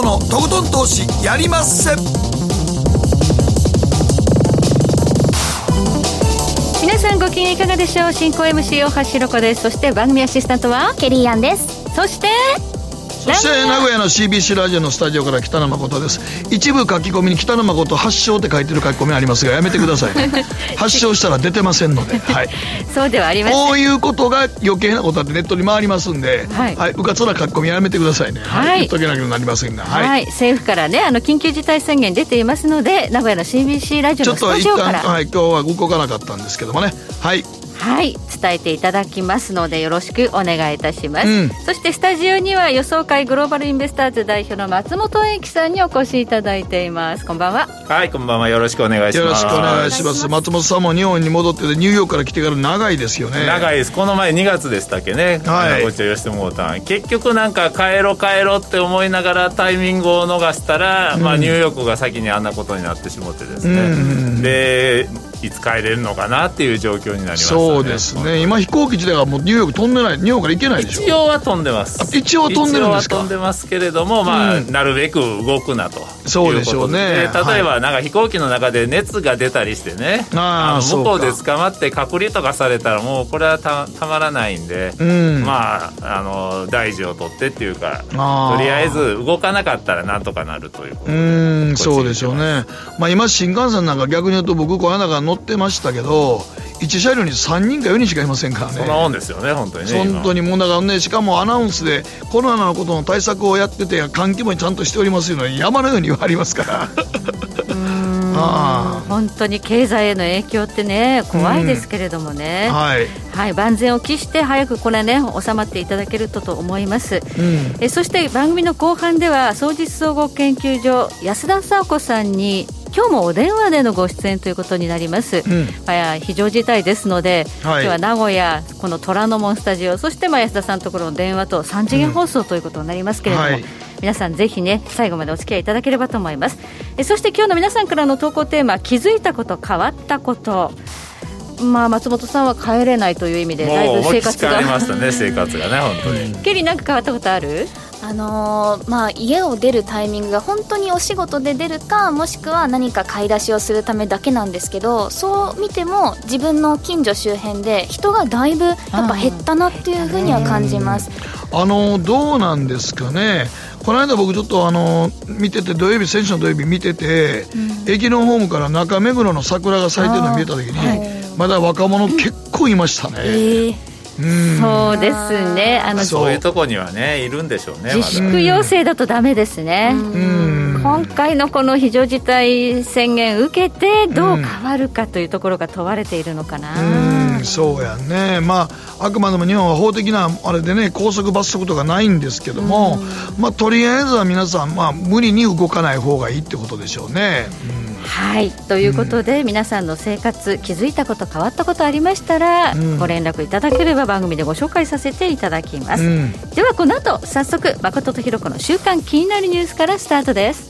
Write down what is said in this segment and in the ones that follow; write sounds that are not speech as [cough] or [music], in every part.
誠のとことん投資やりまっせ。皆さんご機嫌いかがでしょう？進行 MC 大橋ろ子です。そして番組アシスタントは？ケリーアンです。そして？そして名古屋の CBC ラジオのスタジオから北野誠です。一部書き込みに北野誠発祥って書いてる書き込みありますがやめてください。[laughs] 発祥したら出てませんので、[laughs] はい、そうではありません。こういうことが余計なことだってネットに回りますんで、はい。はい、うかつな書き込みやめてくださいね、はい。言っとけなきゃなりませんが、はい、はい。政府からねあの緊急事態宣言出ていますので名古屋の CBC ラジオのスちょっと一旦、タジオからはい、今日は動かなかったんですけどもね。はいはい伝えていただきますのでよろしくお願いいたします、うんそしてスタジオには予想会グローバルインベスターズ代表の松本英樹さんにお越しいただいていますこんばんははい、こんばんは。よろしくお願いします。よろしくお願いします松本さんも日本に戻っててニューヨークから来てから長いですよね長いです。この前2月でしたっけね。はいご一緒してもうたん結局なんか帰ろ帰ろって思いながらタイミングを逃したら、まあニューヨークが先にあんなことになってしもってですね。うんで、いつ帰れるのかなっていう状況になりましたね。そうですね。今飛行機自体がもうニューヨーク飛んでないニューヨークから行けないでしょ。一応は飛んでます。一応は飛んでるんですか？一応は飛んでますけれども、まあ、うん。なるべく動くなと。そうでしょうね。例えば、なんか飛行機の中で熱が出たりしてね、あーの向こうで捕まって隔離とかされたら、もうこれはたたまらないんで、うん。まあ、あの、大事を取ってっていうか、とりあえず動かなかったらなんとかなるということうで。ー。んそうでしょうね、まあ、今、新幹線なんか逆に言うと僕、この間から乗ってましたけど、1車両に3人か4人しかいませんからそんなね。もんですよね、本当に。ね。今本当にもうだからね、しかもアナウンスでコロナのことの対策をやってて、換気もちゃんとしておりますように山のように言われますから。[laughs] あ本当に経済への影響ってね怖いですけれどもね、あはい、はい、万全を期して早くこれね収まっていただけるとと思います、うん。えそして番組の後半では総実総合研究所安田佐和子さんに今日もお電話でのご出演ということになります、うん。まあ、非常事態ですので、はい。今日は名古屋この虎ノ門スタジオそしてまあ安田さんのところの電話と3次元放送ということになりますけれども、はい。皆さんぜひね最後までお付き合いいただければと思います。えそして今日の皆さんからの投稿テーマ気づいたこと変わったこと。まあ松本さんは帰れないという意味でだいぶ生活が。したね、生活がね、本当に。ケリーなんか変わったことある？あのーまあ家を出るタイミングが本当にお仕事で出るかもしくは何か買い出しをするためだけなんですけどそう見ても自分の近所周辺で人がだいぶやっぱ減ったなっていうふうには感じます。あのどうなんですかね、この間僕、ちょっとあの見てて、土曜日、先週の土曜日見てて、駅のホームから中目黒の桜が咲いてるのを見えたときに、まだ若者結構いましたね。ええうんそうですね。あのそういうとこにはね、いるんでしょうね、自粛要請だとダメですね、うん今回のこの非常事態宣言受けてどう変わるかというところが問われているのかな、うんそうやね、まあ、あくまでも日本は法的なあれでね、拘束罰則とかないんですけども、まあ、とりあえずは皆さん、まあ、無理に動かない方がいいってことでしょうね。はい。ということで、皆さんの生活気づいたこと変わったことありましたら、ん。ご連絡いただければ番組でご紹介させていただきます、うん。ではこの後早速誠とひろ子の週刊気になるニュースからスタートです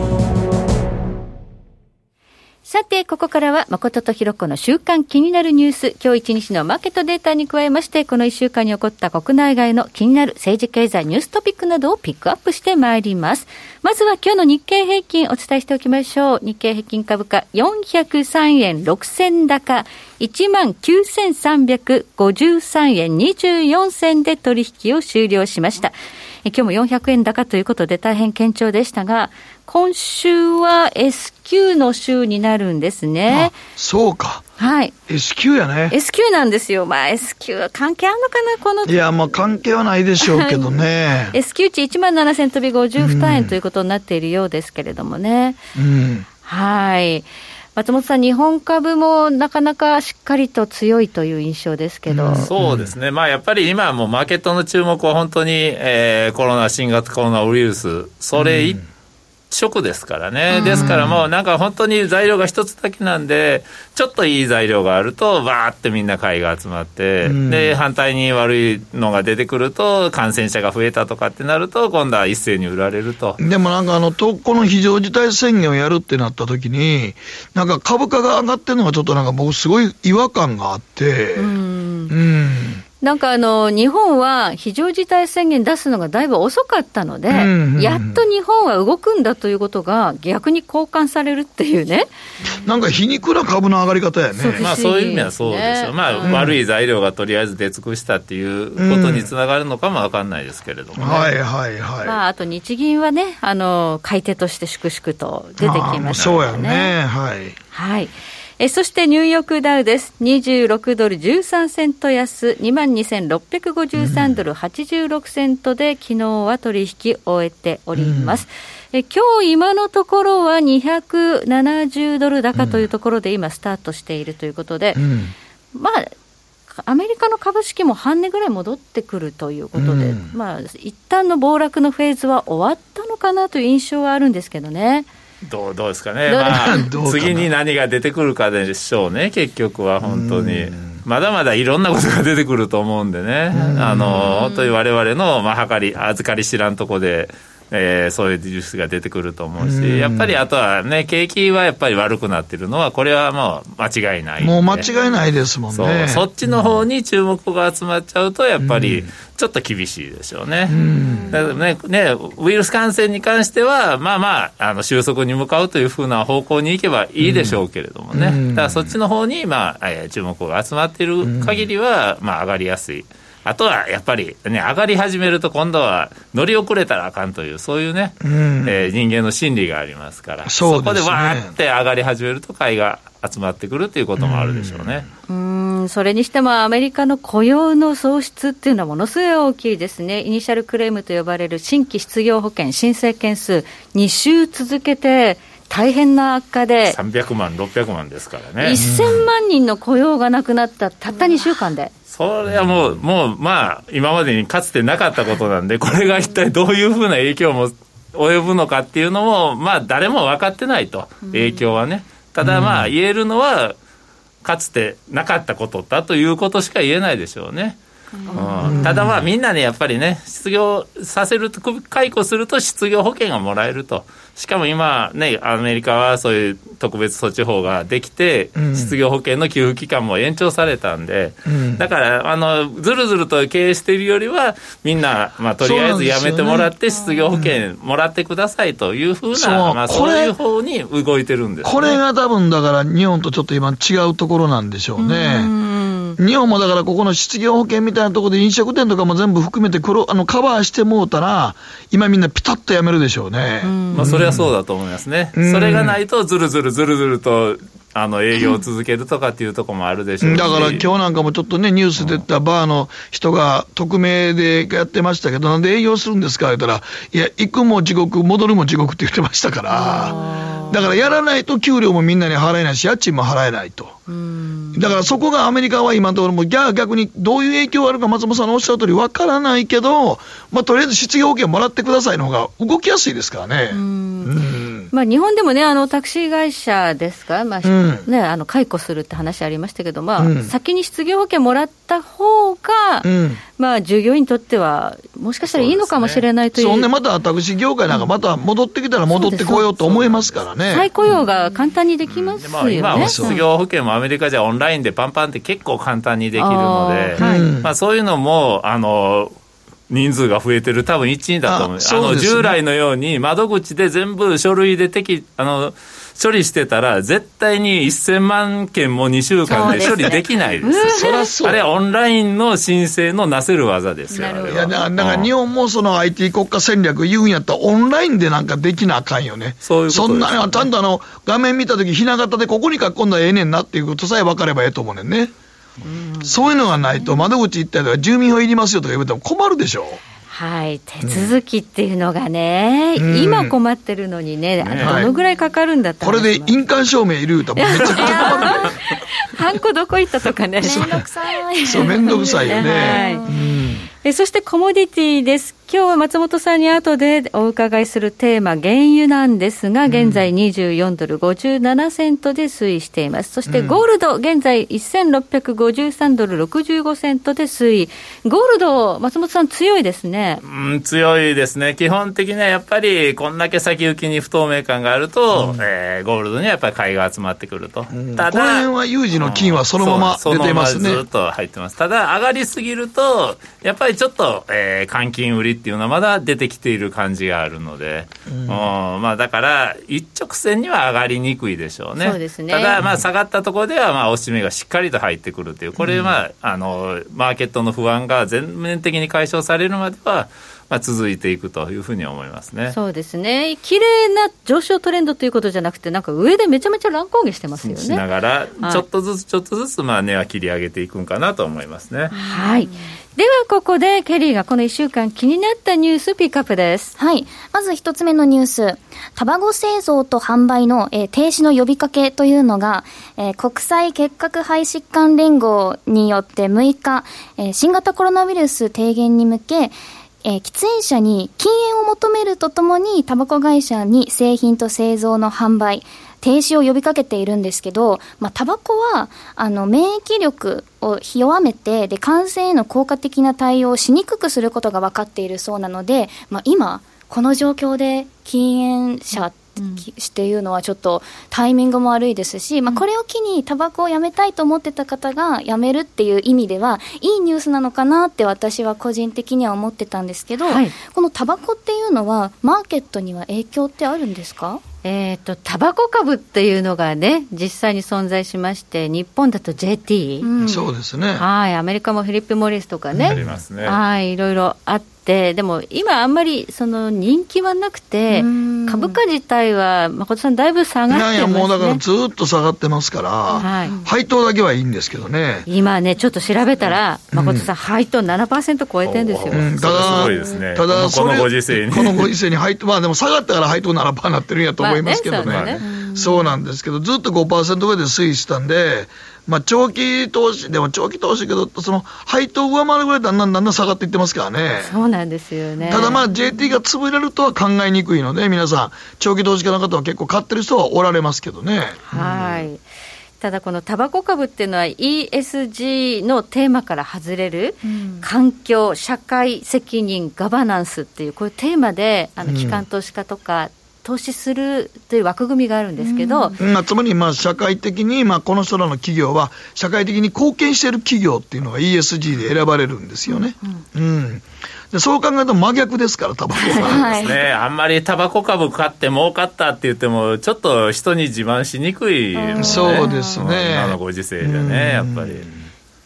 さて、ここからは誠とひろ子の週間気になるニュース。今日一日のマーケットデータに加えまして、この一週間に起こった国内外の気になる政治経済ニューストピックなどをピックアップしてまいります。まずは今日の日経平均お伝えしておきましょう。日経平均株価403円6銭高、19,353円24銭で取引を終了しました。え今日も400円高ということで大変堅調でしたが、今週は S q の週になるんですねあ。そうかはい。S q やね S q なんですよ。まあ S q は関係あるのかなこのいやまあ関係はないでしょうけどね [laughs] S q 値1万7000飛び52円ということになっているようですけれどもね。うんはい。松本さん、日本株もなかなかしっかりと強いという印象ですけど。そうですね、まあ、やっぱり今はもうマーケットの注目は本当に、えーコロナ、新型コロナウイルス、それ一食ですからね。ですからもうなんか本当に材料が一つだけなんで、ちょっといい材料があると、わーってみんな買いが集まって、で、反対に悪いのが出てくると、感染者が増えたとかってなると、今度は一斉に売られると。でもなんかあの、この非常事態宣言をやるってなった時に、なんか株価が上がってるのがちょっとなんか僕すごい違和感があって、うん。うんなんかあの日本は非常事態宣言出すのがだいぶ遅かったので、うんうんうん、やっと日本は動くんだということが逆に交換されるっていうね。なんか皮肉な株の上がり方やね。まあそういう意味はそうですよ。まあ、うん、悪い材料がとりあえず出尽くしたっていうことにつながるのかもわかんないですけれども、ね、はいはいはい。まああと日銀はね、あの買い手として粛々と出てきましたね。そうやね。はい。はい。えそしてニューヨークダウです。26ドル13セント安、22,653ドル86セントで、昨日は取引終えております。うん、え今日今のところは270ドル高というところで今スタートしているということで、うん、まあ、アメリカの株式も半値ぐらい戻ってくるということで、うん、まあ、一旦の暴落のフェーズは終わったのかなという印象はあるんですけどね。どうどうですかね、まあ、次に何が出てくるかでしょうね、結局は本当に。まだまだいろんなことが出てくると思うんでね、あの本当にわれわれの、まあ、計り、預かり知らんとこで、えー、そういうニュースが出てくると思うし、やっぱりあとはね、景気はやっぱり悪くなってるのは、これはもう間違いない、もう間違いないですもんね。そ。そっちの方に注目が集まっちゃうと、やっぱりちょっと厳しいでしょうね。だからねね、ウイルス感染に関しては、まあまあ、あの収束に向かうというふうな方向に行けばいいでしょうけれどもね、だからそっちの方にまあ、えー、注目が集まっている限りは、まあ、上がりやすい。あとはやっぱり、ね、上がり始めると今度は乗り遅れたらあかんという、そういうね、うん、えー、人間の心理がありますから、そ、ね,、こでわーって上がり始めると買いが集まってくるということもあるでしょうね。うん、それにしてもアメリカの雇用の創出っていうのはものすごい大きいですね。イニシャルクレームと呼ばれる新規失業保険申請件数2週続けて大変な悪化で。300万、600万ですからね。1000万人の雇用がなくなったたった2週間で。それはもう、もう、まあ、今までにかつてなかったことなんで、これが一体どういうふうな影響も及ぶのかっていうのも、まあ、誰も分かってないと、影響はね。ただ、まあ、言えるのは、かつてなかったことだということしか言えないでしょうね。うん、ただまあみんなねやっぱりね失業させると解雇すると失業保険がもらえると。しかも今ねアメリカはそういう特別措置法ができて、うん、失業保険の給付期間も延長されたんで、うん、だからあのずるずると経営しているよりはみんな、まあ、とりあえずやめてもらって、失業保険もらってくださいというふうな、そう。まあ、そういう方に動いてるんです、ね、これが多分だから日本とちょっと今違うところなんでしょうね。日本もだからここの失業保険みたいなところで飲食店とかも全部含めて黒あのカバーしてもうたら、今みんなピタッとやめるでしょうね。まあそれはそうだと思いますね。それがないとずるずるずるずるとあの営業を続けるとかっていうところもあるでしょうだから今日なんかもちょっとね、ニュース出たバーの人が匿名でやってましたけど、なんで営業するんですか言ったら、いや、行くも地獄、戻るも地獄って言ってましたから。だからやらないと給料もみんなに払えないし、家賃も払えないと。だからそこがアメリカは今のところも逆にどういう影響があるか松本さんのおっしゃる通り分からないけど、まあ、とりあえず失業保険もらってくださいの方が動きやすいですからね。まあ、日本でもね、あのタクシー会社ですか、まあ、うん、ね、あの解雇するって話ありましたけど、まあ、うん、先に失業保険もらった方が、うん、まあ、従業員にとっては、もしかしたらいいのかもしれないという。そんで、またタクシー業界なんか、また戻ってきたら戻ってこようと思いますからね。再雇用が簡単にできますよね。今は失業保険もアメリカじゃオンラインでパンパンって結構簡単にできるので、はい、まあ、そういうのも、あの、人数が増えてる多分一因だと思う。あ、ね、の従来のように窓口で全部書類で適あの処理してたら絶対に1000万件も2週間で処理できないです。そすあれはオンラインの申請のなせる技ですよ。いやだから日本もその IT 国家戦略言うんやったらオンラインでなんかできなあかんよね。そういうことそんなちゃんとあの画面見たときひな形でここに書き込んだらええねんなっていうことさえ分かればええと思うねんね。そういうのがないと、窓口行ったりとか、住民票いりますよとか言われても困るでしょ。はい、手続きっていうのがね、うん、今困ってるのにね、ねどのぐらいかかるんだったこれで印鑑証明いるとめちゃくちゃ困る、ね、[laughs] ハンコどこ行ったとかね。めんどくさい。そう、めんどくさいよね。はい、うんえそしてコモディティです。今日は松本さんに後でお伺いするテーマ、原油なんですが、現在24ドル57セントで推移しています。そしてゴールド、現在1653ドル65セントで推移。ゴールド、松本さん強いですね。うん、強いですね。基本的にはやっぱり、こんだけ先行きに不透明感があると、うん、えー、ゴールドにはやっぱり買いが集まってくると。うん、ただ、この辺は有事の金はそのまま出てますね。ずっと入ってます。ただ、上がりすぎると、やっぱりちょっと、えー、換金売りっていうのはまだ出てきている感じがあるので、うん、まあ、だから一直線には上がりにくいでしょうね。そうですね。ただ、まあ、下がったところでは、まあ、押し目がしっかりと入ってくるという、これは、あのマーケットの不安が全面的に解消されるまでは、まあ、続いていくというふうに思いますね。そうですね、綺麗な上昇トレンドということじゃなくて、なんか上でめちゃめちゃ乱高下してますよね。しながら、ちょっとずつちょっとずつ、まあ、値は切り上げていくんかなと思いますね。はい、ではここでケリーがこの1週間気になったニュースピックアップです。はい。まず一つ目のニュース。卵製造と販売の、えー、停止の呼びかけというのが、えー、国際結核肺疾患連合によって6日、えー、新型コロナウイルス低減に向け、えー、喫煙者に禁煙を求めるとともに、タバコ会社に製品と製造の販売、停止を呼びかけているんですけど、まあ、タバコは、あの、免疫力を弱めて、で、感染への効果的な対応をしにくくすることが分かっているそうなので、まあ、今、この状況で禁煙者っていうのはちょっとタイミングも悪いですし、まあ、これを機にタバコをやめたいと思ってた方がやめるっていう意味ではいいニュースなのかなって私は個人的には思ってたんですけど、はい、このタバコっていうのはマーケットには影響ってあるんですか？えーと、タバコ株っていうのがね、実際に存在しまして、日本だと JT、うん、そうですね。はいアメリカもフィリップ・モリスとかね、ありますね。はいいろいろあって、でも今、あんまりその人気はなくて、株価自体は、誠さん、だいぶ下がってます、ね、いやいや、もうだからずっと下がってますから、はい、配当だけはいいんですけどね。今ね、ちょっと調べたら、誠さん、配当7%超えてるんですよ。うん、ただ、ね、ただこのご時世に。このご時世に配当、まあでも下がったから配当7%になってるんやと思いますけどね。まあねそうなんですけど、ずっと5%ぐらいで推移したんで、まあ、長期投資、でも長期投資けど、その配当上回るぐらいだんだんだんだん下がっていってますからね。そうなんですよね。ただまあ JT が潰れるとは考えにくいので、皆さん、長期投資家の方は結構買ってる人はおられますけどね。はい。ただこのタバコ株っていうのは ESG のテーマから外れる、うん、環境、社会責任、ガバナンスっていうこういうテーマであの機関投資家とか投資するという枠組みがあるんですけど、うんまあ、つまりまあ社会的に、まあ、この人らの企業は、社会的に貢献している企業っていうのが ESG で選ばれるんですよね。うん、うんでそう考えると真逆ですから、タバコは。はい、ね、あんまりタバコ株買って儲かったって言っても、ちょっと人に自慢しにくい、ね、そうですね。今のご時世でね、やっぱり。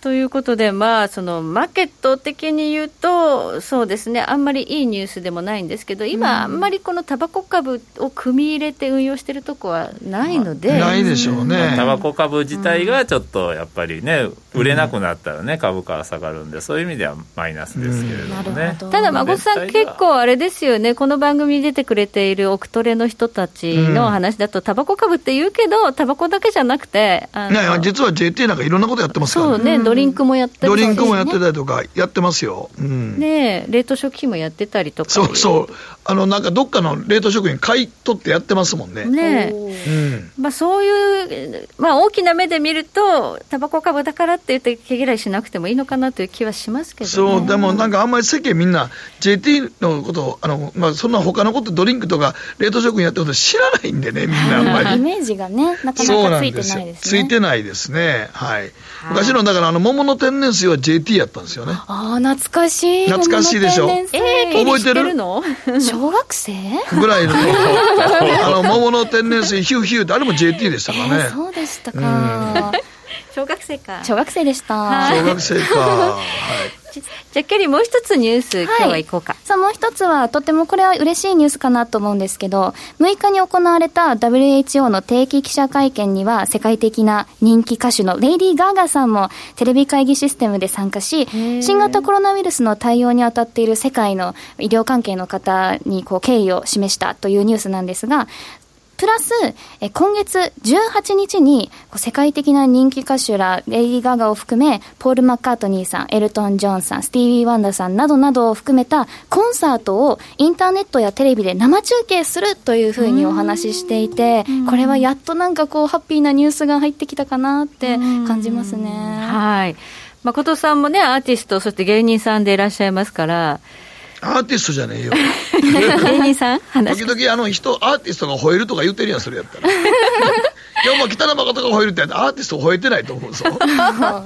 ということで、まあ、そのマーケット的に言うと、そうですね、あんまりいいニュースでもないんですけど、今、あんまりこのタバコ株を組み入れて運用しているとこはないので、ないでしょうね。タバコ株自体がちょっとやっぱりね、売れなくなったらね、株価は下がるんで、そういう意味ではマイナスですけれどもね。ただ、孫さん、結構あれですよね、この番組に出てくれているオクトレの人たちの話だと、タバコ株って言うけど、タバコだけじゃなくて、ね、実は JT なんかいろんなことやってますからね。そうね、ドリンクもやってドリンクもやってたりとか、やってますよ。うん、ね冷凍食品もやってたりとか。そうそう。あの、なんかどっかの冷凍食品買い取ってやってますもんね。ねうん、まあそういう、まあ大きな目で見ると、タバコ株だからって言って毛嫌いしなくてもいいのかなという気はしますけど、ね、そう、でもなんかあんまり世間みんな JT のこと、あの、まあそんな他のことドリンクとか冷凍食品やってること知らないんでね、みんなあんまり。イメージがね、なかなかついてないですね。ついてないですね。はい。昔のだからあの桃の天然水は JT やったんですよね。ああ、懐かしい。懐かしいでしょ。えー、覚えてるの小学生？ぐらいの、[laughs] あの、桃の天然水ヒューヒューってあれも JT でしたからね。そうでしたか。小学生か。小学生でした。小学生か。[laughs] はい。じゃあ、キャリー、もう一つニュース、はい、今日は行こうか。さあ、もう一つは、とてもこれは嬉しいニュースかなと思うんですけど、6日に行われた WHO の定期記者会見には、世界的な人気歌手のレイディー・ガーガさんもテレビ会議システムで参加し、新型コロナウイルスの対応に当たっている世界の医療関係の方にこう敬意を示したというニュースなんですが、プラス、え今月18日に世界的な人気歌手らレイディ・ガガを含めポール・マッカートニーさんエルトン・ジョンさんスティービー・ワンダさんなどなどを含めたコンサートをインターネットやテレビで生中継するというふうにお話ししていてこれはやっとなんかこうハッピーなニュースが入ってきたかなって感じますね。はい。誠さんもねアーティストそして芸人さんでいらっしゃいますからアーティストじゃねえよ。[laughs] 芸人さん話時々あの人、アーティストが吠えるとか言ってるやん、それやったら。[laughs] 今日も北野誠が吠えるってアーティスト吠えてないと思うぞ。[laughs] ま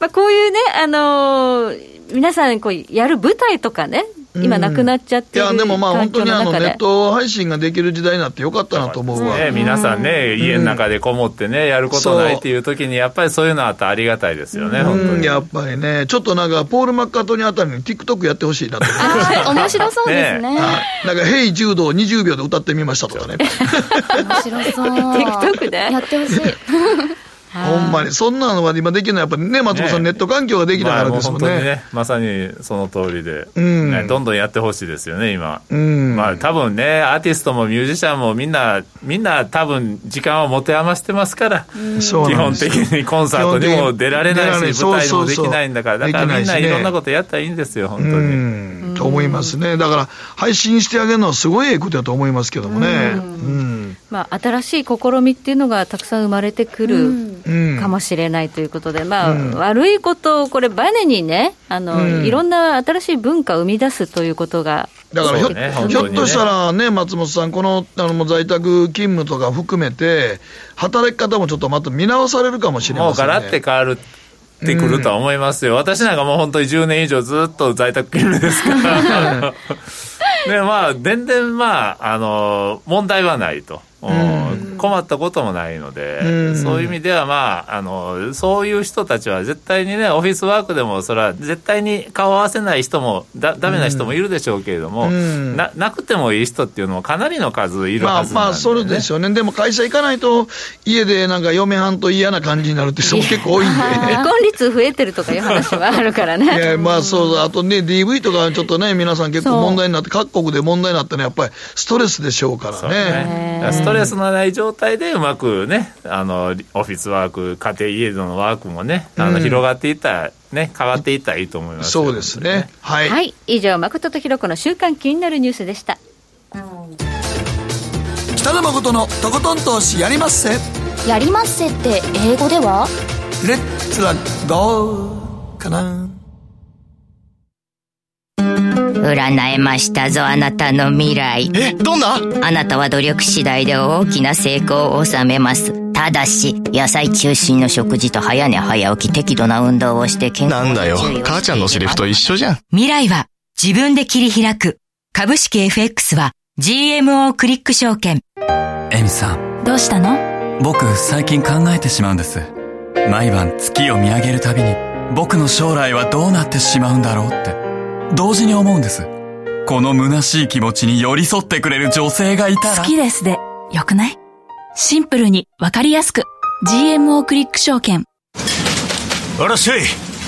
あこういうね、あのー皆さんこうやる舞台とかね、今なくなっちゃってるいや、でもまあ本当にあのネッ。ト配信ができる時代になってよかったなと思うわ。ね、皆さんね、家の中でこもってね、やることないっていう時に、やっぱりそういうのあったらありがたいですよね、本当うん、に。やっぱりね、ちょっっとなんか、ポール・マッカートニーあたりに TikTok やってほしいなと思います。あー面白そうですね。[laughs] はいなんか、ヘイ柔道を20秒で歌ってみましたとかね。[laughs] 面白そう。[laughs] TikTok でやってほしい。ほんまに、そんなのは今できるのは、やっぱりね、松本さん、ねネット環境ができたからですもんね。まあもう本当にね、まさにその通りで、うんねどんどんやってほしいですよね、今。うん。まあ多分ね、アーティストもミュージシャンもみんな、みんな多分時間を持て余してますから、基本的にコンサートにも出られないし、舞台にもできないんだから、だからみんないろんなことやったらいいんですよ、本当うに。ん、と思いますね。だから、配信してあげるのはすごいええことだと思いますけどもね。うん。まあ、新しい試みっていうのがたくさん生まれてくるうん。かもしれないということで、まあ、うん。悪いことをこれ、バネにねあの、うん。いろんな新しい文化を生み出すということが、だからひょ,、ねひょっとしたらね、松本さん、このあのもう在宅勤務とか含めて、働き方もちょっとまた見直されるかもしれもませんね。うガラって変わるってくるとは思いますよ、私なんかもう本当に10年以上ずっと在宅勤務ですから。で [laughs] まあ、全然、まあ、あの問題はないと、うん困ったこともないので、うんそういう意味では、まああの、そういう人たちは絶対にね、オフィスワークでも、それは絶対に顔合わせない人もだ、ダメな人もいるでしょうけれども、うんななくてもいい人っていうのもかなりの数いるまあはずなんで、ねまあ、それですよね。でも会社行かないと、家でなんか嫁はんと嫌な感じになるって人も結構多いんで。[laughs] 離婚率増えてるとかいう話はあるからいね。[laughs] やまあそうあとね、DV とかちょっとね、皆さん結構問題になって、各国で問題になったのはやっぱりストレスでしょうからね。ストレスのない状態でうまくね、あのオフィスワーク、家庭家でのワークもね、あのうん広がっていったら、ね、変わっていったらいいと思いますよそうですね。はい。はい、以上、誠とひろ子の週間気になるニュースでした。北野誠のとことん投資やりまっせ。やりまっせって英語では？レッツラゴーかな。占えましたぞあなたの未来。え、どんな？あなたは努力次第で大きな成功を収めます。ただし野菜中心の食事と早寝早起き適度な運動をして健康なんだよ。母ちゃんのセリフと一緒じゃん。未来は自分で切り開く。株式 FX は GMO クリック証券。エミさん、どうしたの？僕最近考えてしまうんです。毎晩月を見上げるたびに、僕の将来はどうなってしまうんだろうって、同時に思うんです。この虚しい気持ちに寄り添ってくれる女性がいたら。好きですで、よくない？シンプルにわかりやすく。GMO クリック証券。あらっしゃい。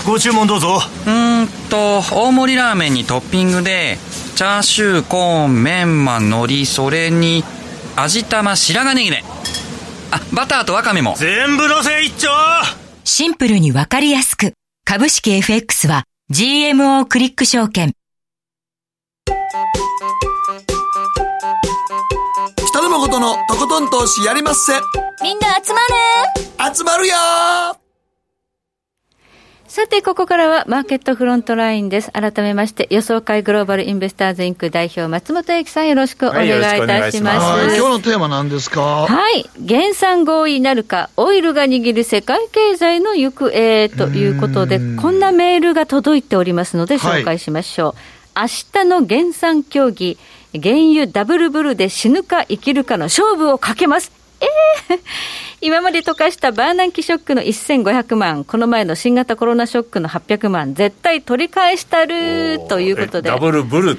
ご注文どうぞ。うーんと、大盛りラーメンにトッピングで、チャーシュー、コーン、メンマ、海苔、それに、味玉、白髪ネギね。あ、バターとワカメも。全部のせ一丁シンプルにわかりやすく株式 FX は GMO クリック証券。北野誠のとことん投資やりまっせ。みんな集まる集まるよさて、ここからはマーケットフロントラインです。改めまして、予想会グローバルインベスターズインク代表、松本英樹さんよろしくお願いいたします。はい今日のテーマ何ですか？はい。減産合意なるか、オイルが握る世界経済の行方ということで、こんなメールが届いておりますので、紹介しましょう。明日の減産協議、原油ダブルブルで死ぬか生きるかの勝負をかけます。ええ [laughs] 今まで溶かしたバーナンキショックの1500万、この前の新型コロナショックの800万、絶対取り返したるということで、ダブルブル。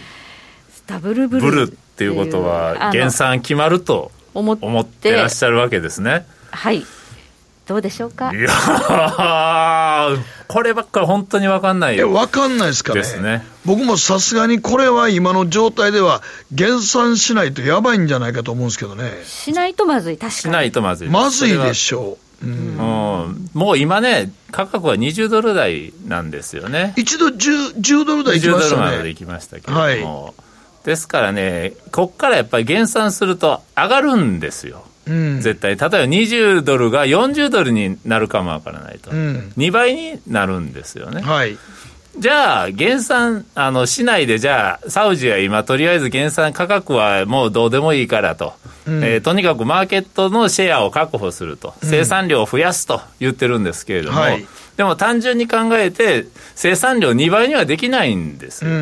ダブルブル。ブルっていうことは、減産決まると思思ってらっしゃるわけですね。はい。どうでしょうか？いやこればっかり本当に分かんないえ分かんないですかね？ですね。僕もさすがにこれは今の状態では減産しないとやばいんじゃないかと思うんですけどね。しないとまずい確かに。しないとまずい。まずいでしょう、うん、うん、もう今ね価格は20ドル台なんですよね。一度 10, 10ドル台行きましたね。10ドルまで行きましたけれども、はい、ですからねこっからやっぱり減産すると上がるんですようん、絶対。例えば20ドルが40ドルになるかもわからないと、うん、2倍になるんですよね。はい。じゃあ、減産、あの、市内でじゃあ、サウジは今、とりあえず減産価格はもうどうでもいいからと、うん、えー、とにかくマーケットのシェアを確保すると、生産量を増やすと言ってるんですけれども、はい、でも単純に考えて、生産量2倍にはできないんですよ、うん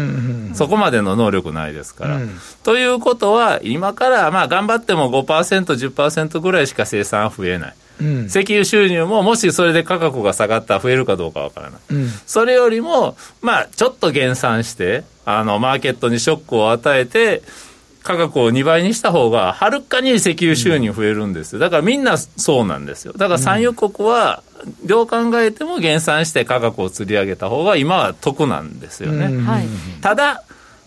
うん、そこまでの能力ないですから。うん、ということは、今からまあ頑張っても5%、10%ぐらいしか生産は増えない。うん、石油収入ももしそれで価格が下がったら増えるかどうかわからない、うん、それよりも、まあ、ちょっと減産してあのマーケットにショックを与えて価格を2倍にした方がはるかに石油収入増えるんですよ。だからみんなそうなんですよ。だから産油国はどう考えても減産して価格を釣り上げた方が今は得なんですよね、うん、ただ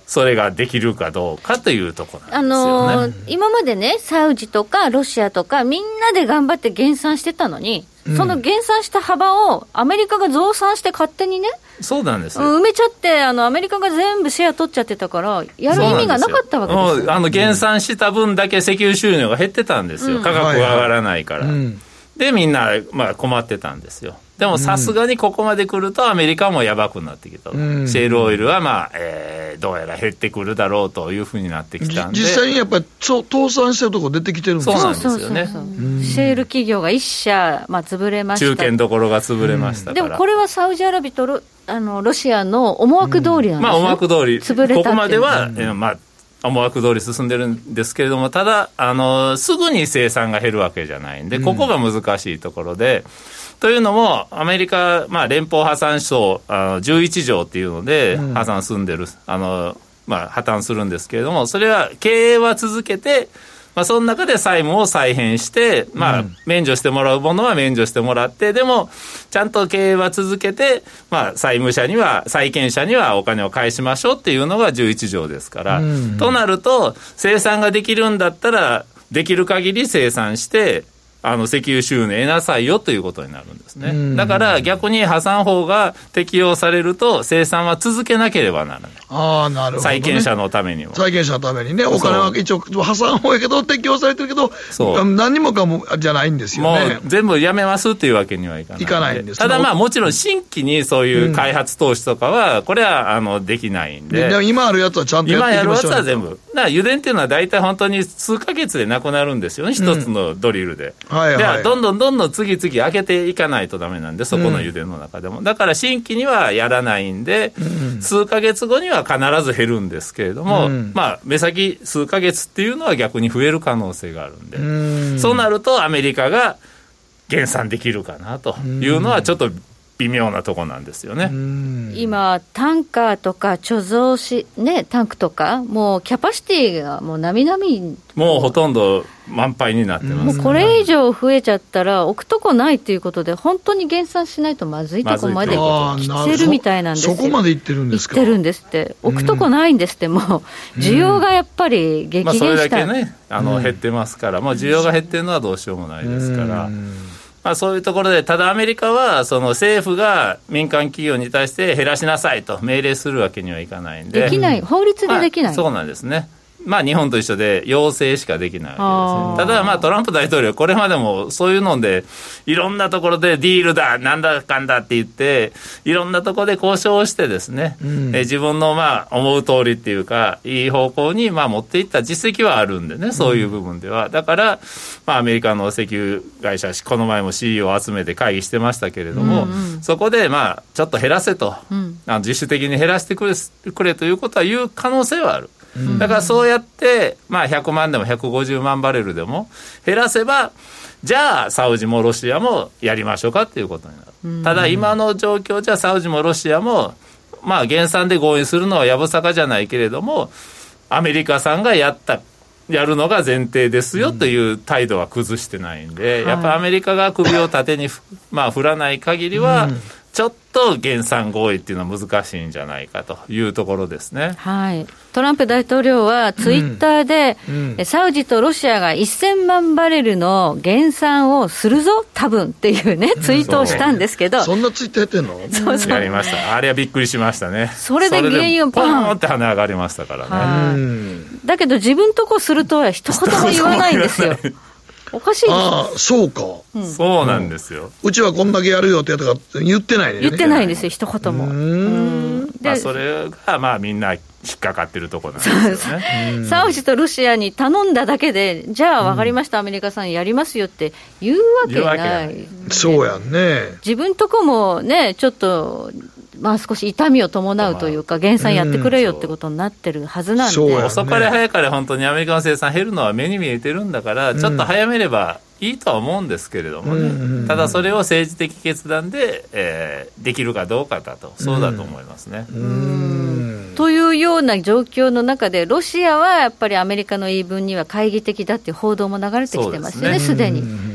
それができるかどうかというところなんですよね、あのー、今までね、サウジとかロシアとか、みんなで頑張って減産してたのに、うん、その減産した幅をアメリカが増産して勝手にね、そうなんです。埋めちゃって、あのアメリカが全部シェア取っちゃってたから、やる意味がなかったわけですよ。あの減産した分だけ石油収入が減ってたんですよ、うん、価格が上がらないから。はいはい、で、みんな、まあ、困ってたんですよ。でもさすがにここまで来ると、アメリカもやばくなってきた、うん、シェールオイルは、まあえー、どうやら減ってくるだろうというふうになってきたんで。実際にやっぱり倒産してるところ出てきてるんですそうなんですよね。シェール企業が1社、まあ、潰れました。中堅どころが潰れましたでもこれはサウジアラビアとロあのロシアの思惑通りなんです、ね、まあ、思惑通り潰れここまでは、えー、まあ思惑通り進んでるんですけれども、ただ、あのすぐに生産が減るわけじゃないんで、ここが難しいところで、というのも、アメリカ、まあ、連邦破産省あの11条っていうので、破産済んでる、うん、あのまあ、破綻するんですけれども、それは経営は続けて、まあ、その中で債務を再編して、まあ、免除してもらうものは免除してもらって、でも、ちゃんと経営は続けて、まあ、債務者には、債権者にはお金を返しましょうっていうのが11条ですから。となると、生産ができるんだったら、できる限り生産して、あの石油収入得なさいよということになるんですね。だから逆に破産法が適用されると生産は続けなければならない。ああ、なるほど、ね、債権者のためにも。債権者のためにね、お金は一応破産法やけど適用されてるけど、そう何もかもじゃないんですよね。もう全部やめますっていうわけにはいかない。いかないんですただまあもちろん新規にそういう開発投資とかは、これはあのできないんで。でも今あるやつはちゃんとやっていきましょう今やるやつは全部。だから油田っていうのは大体本当に数か月でなくなるんですよね、一つのドリルで。はいはい。どんどんどんどん次々開けていかないとだめなんで、そこの油田の中でも、うん、だから新規にはやらないんで、うん、数か月後には必ず減るんですけれども、うん、まあ、目先数か月っていうのは逆に増える可能性があるんで、そうなるとアメリカが減産できるかなというのは、ちょっと微妙なとこなんですよね。今、タンカーとか貯蔵し、ね、タンクとか、もうキャパシティがもうなみなみもうほとんど満杯になってます、もうこれ以上増えちゃったら、置くとこないということで、本当に減産しないとまずいとこまで来てるみたいなんですよそこまでいってるんですか？いってるんですって、置くとこないんですって、もう、需要がやっぱり激減した、まあ、それだけね、あの減ってますから、まあ、需要が減ってるのはどうしようもないですから。まあ、そういうところで、ただアメリカは、その政府が民間企業に対して減らしなさいと命令するわけにはいかないんで。できない、法律でできない、まあ、そうなんですね。まあ、日本と一緒で要請しかできないわけです、ね、ただ、まあ、トランプ大統領、これまでもそういうので、いろんなところでディールだ、なんだかんだって言って、いろんなところで交渉をしてですね、うん、え自分のまあ思う通りっていうか、いい方向にまあ持っていった実績はあるんでね、そういう部分では。だから、まあ、アメリカの石油会社、この前も CEO を集めて会議してましたけれども、うんうん、そこでまあちょっと減らせと、うん、自主的に減らしてくれくれということは言う可能性はある。だからそうやって、まあ、100万でも150万バレルでも減らせば、じゃあ、サウジもロシアもやりましょうかっていうことになる。ただ、今の状況じゃ、サウジもロシアも、まあ、減産で合意するのはやぶさかじゃないけれども、アメリカさんがやった、やるのが前提ですよという態度は崩してないんで、やっぱアメリカが首を縦に、まあ、振らない限りは、ちょっと減産合意っていうのは難しいんじゃないかというところですね。はい。トランプ大統領はツイッターで、うんうん、サウジとロシアが1000万バレルの減産をするぞ、多分っていうね、ツイートをしたんですけど。そんなツイッターやってんの？そうそう。やりました。あれはびっくりしましたね。それで原因をポーンって跳ね上がりましたからね。だけど自分とこするとは一言も言わないんですよ。[laughs] おかしいああ、そうか、うん、そうなんですよ、うちはこんだけやるよってやとか言ってないね。言ってないんですよ、一言も。うん。まあ、それが、まあ、みんな引っかかってるところなんですよね。サウジとロシアに頼んだだけで、じゃあ分かりました、アメリカさんやりますよって言うわけない。そうやんね。自分とこもね、ちょっとまあ、少し痛みを伴うというか、減産やってくれよってことになってるはずなんで、うんね、遅かれ早かれ、本当にアメリカの生産減るのは目に見えてるんだから、ちょっと早めればいいとは思うんですけれどもね、うん、ただそれを政治的決断で、えー、できるかどうかだと、そうだと思いますね。というような状況の中で、ロシアはやっぱりアメリカの言い分には懐疑的だっていう報道も流れてきてますよね、すでに。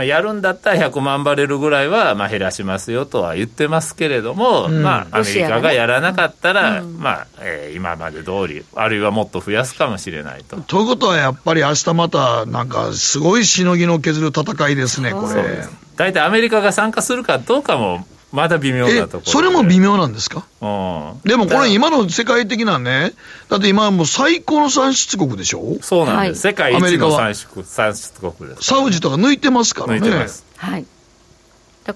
まあ、やるんだったら100万バレルぐらいはまあ減らしますよとは言ってますけれども、うん、まあ、アメリカがやらなかったら、ねうん、まあえー、今まで通り、あるいはもっと増やすかもしれないと。ということは、やっぱり明日また、なんかすごいしのぎの削る戦いですね、これ。大体アメリカが参加するかどうかもまだ微妙なところそれも微妙なんですか、うん、でもこれ、今の世界的なね、だって今、もう最高の産出国でしょ、そうなんです、はい、世界一の産出産出国です、サウジとか抜いてますからね。はい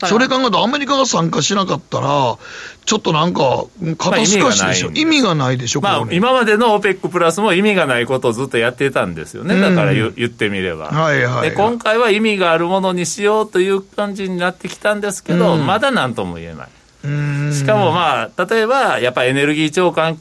それ考えると、アメリカが参加しなかったら、ちょっとなんか、肩透かしでしょ、意味がないでしょ、まあ、今までの OPEC プラスも意味がないことをずっとやってたんですよね、だから言,、ってみれば、はいはい、はい、で。今回は意味があるものにしようという感じになってきたんですけど、うん、まだなんとも言えない。しかもまあ、例えば、やっぱりエネルギー長官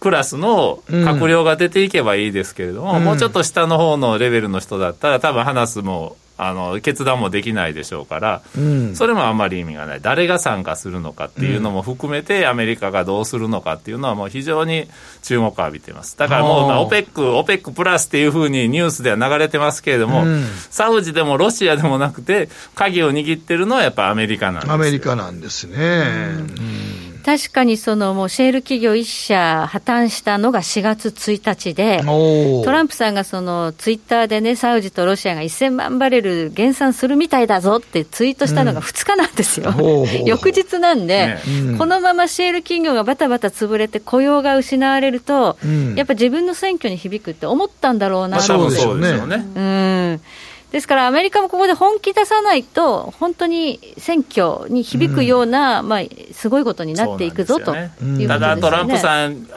クラスの閣僚が出ていけばいいですけれども、うん、もうちょっと下の方のレベルの人だったら、多分話すもあの決断もできないでしょうから、うん、それもあんまり意味がない、誰が参加するのかっていうのも含めて、アメリカがどうするのかっていうのは、もう非常に注目を浴びてます。だからもう、まあ、オペック、オペックプラスっていうふうにニュースでは流れてますけれども、うん、サウジでもロシアでもなくて、鍵を握ってるのはやっぱアメリカなんですアメリカなんですね。うん確かにそのもうシェール企業1社破綻したのが4月1日で、トランプさんがそのツイッターでね、サウジとロシアが1000万バレル減産するみたいだぞってツイートしたのが2日なんですよ、うん、翌日なんで、ね。うん、このままシェール企業がバタバタ潰れて雇用が失われると、うん、やっぱ自分の選挙に響くって思ったんだろうな。と、まあ、そうですよね。うん。ですからアメリカもここで本気出さないと、本当に選挙に響くような、うん、まあ、すごいことになっていくぞ、ね、とね、ただ、トランプさん、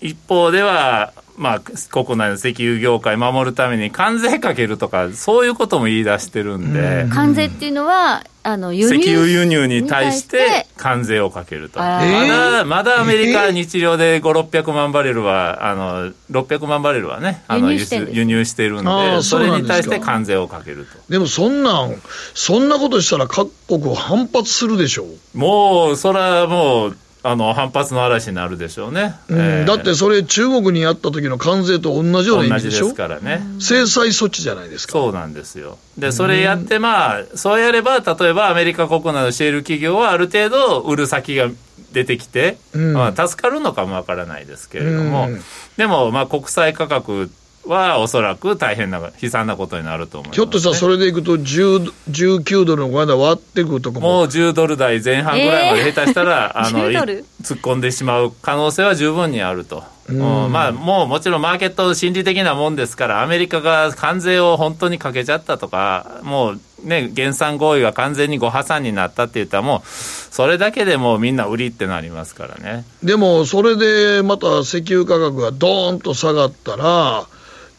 一方では、まあ、国内の石油業界守るために関税かけるとか、そういうことも言い出してるんで、うん、関税っていうのは、あの輸入石油輸入に対して関税をかけると、まだまだアメリカ、日量で5、600万バレルは、あの600万バレルはね、あの輸入してるんで、それに対して関税をかけると。でもそんなん、そんなことしたら各国反発するでしょう。もう、それはもう、あの反発の嵐になるでしょうね、うんえー、だってそれ、中国にやった時の関税と同じような意味でしょ？同じですからね、制裁措置じゃないですか。そうなんですよ。で、それやって、まあ、そうやれば、例えばアメリカ国内のシェール企業はある程度売る先が出てきて、うん、まあ、助かるのかもわからないですけれども、うん、でも、まあ、国際価格はおそらく大変な、悲惨なことになると思います、ね、ひょっとしたらそれでいくと、19ドルのまだ割ってくるとかも。もう10ドル台前半ぐらいまで下手したら、えー、あの突っ込んでしまう可能性は十分にあると。うん、まあ、もうもちろんマーケット心理的なもんですから、アメリカが関税を本当にかけちゃったとか、もうね、減産合意が完全にご破産になったって言ったら、もう、それだけでもうみんな売りってなりますからね。でも、それでまた石油価格がどーんと下がったら、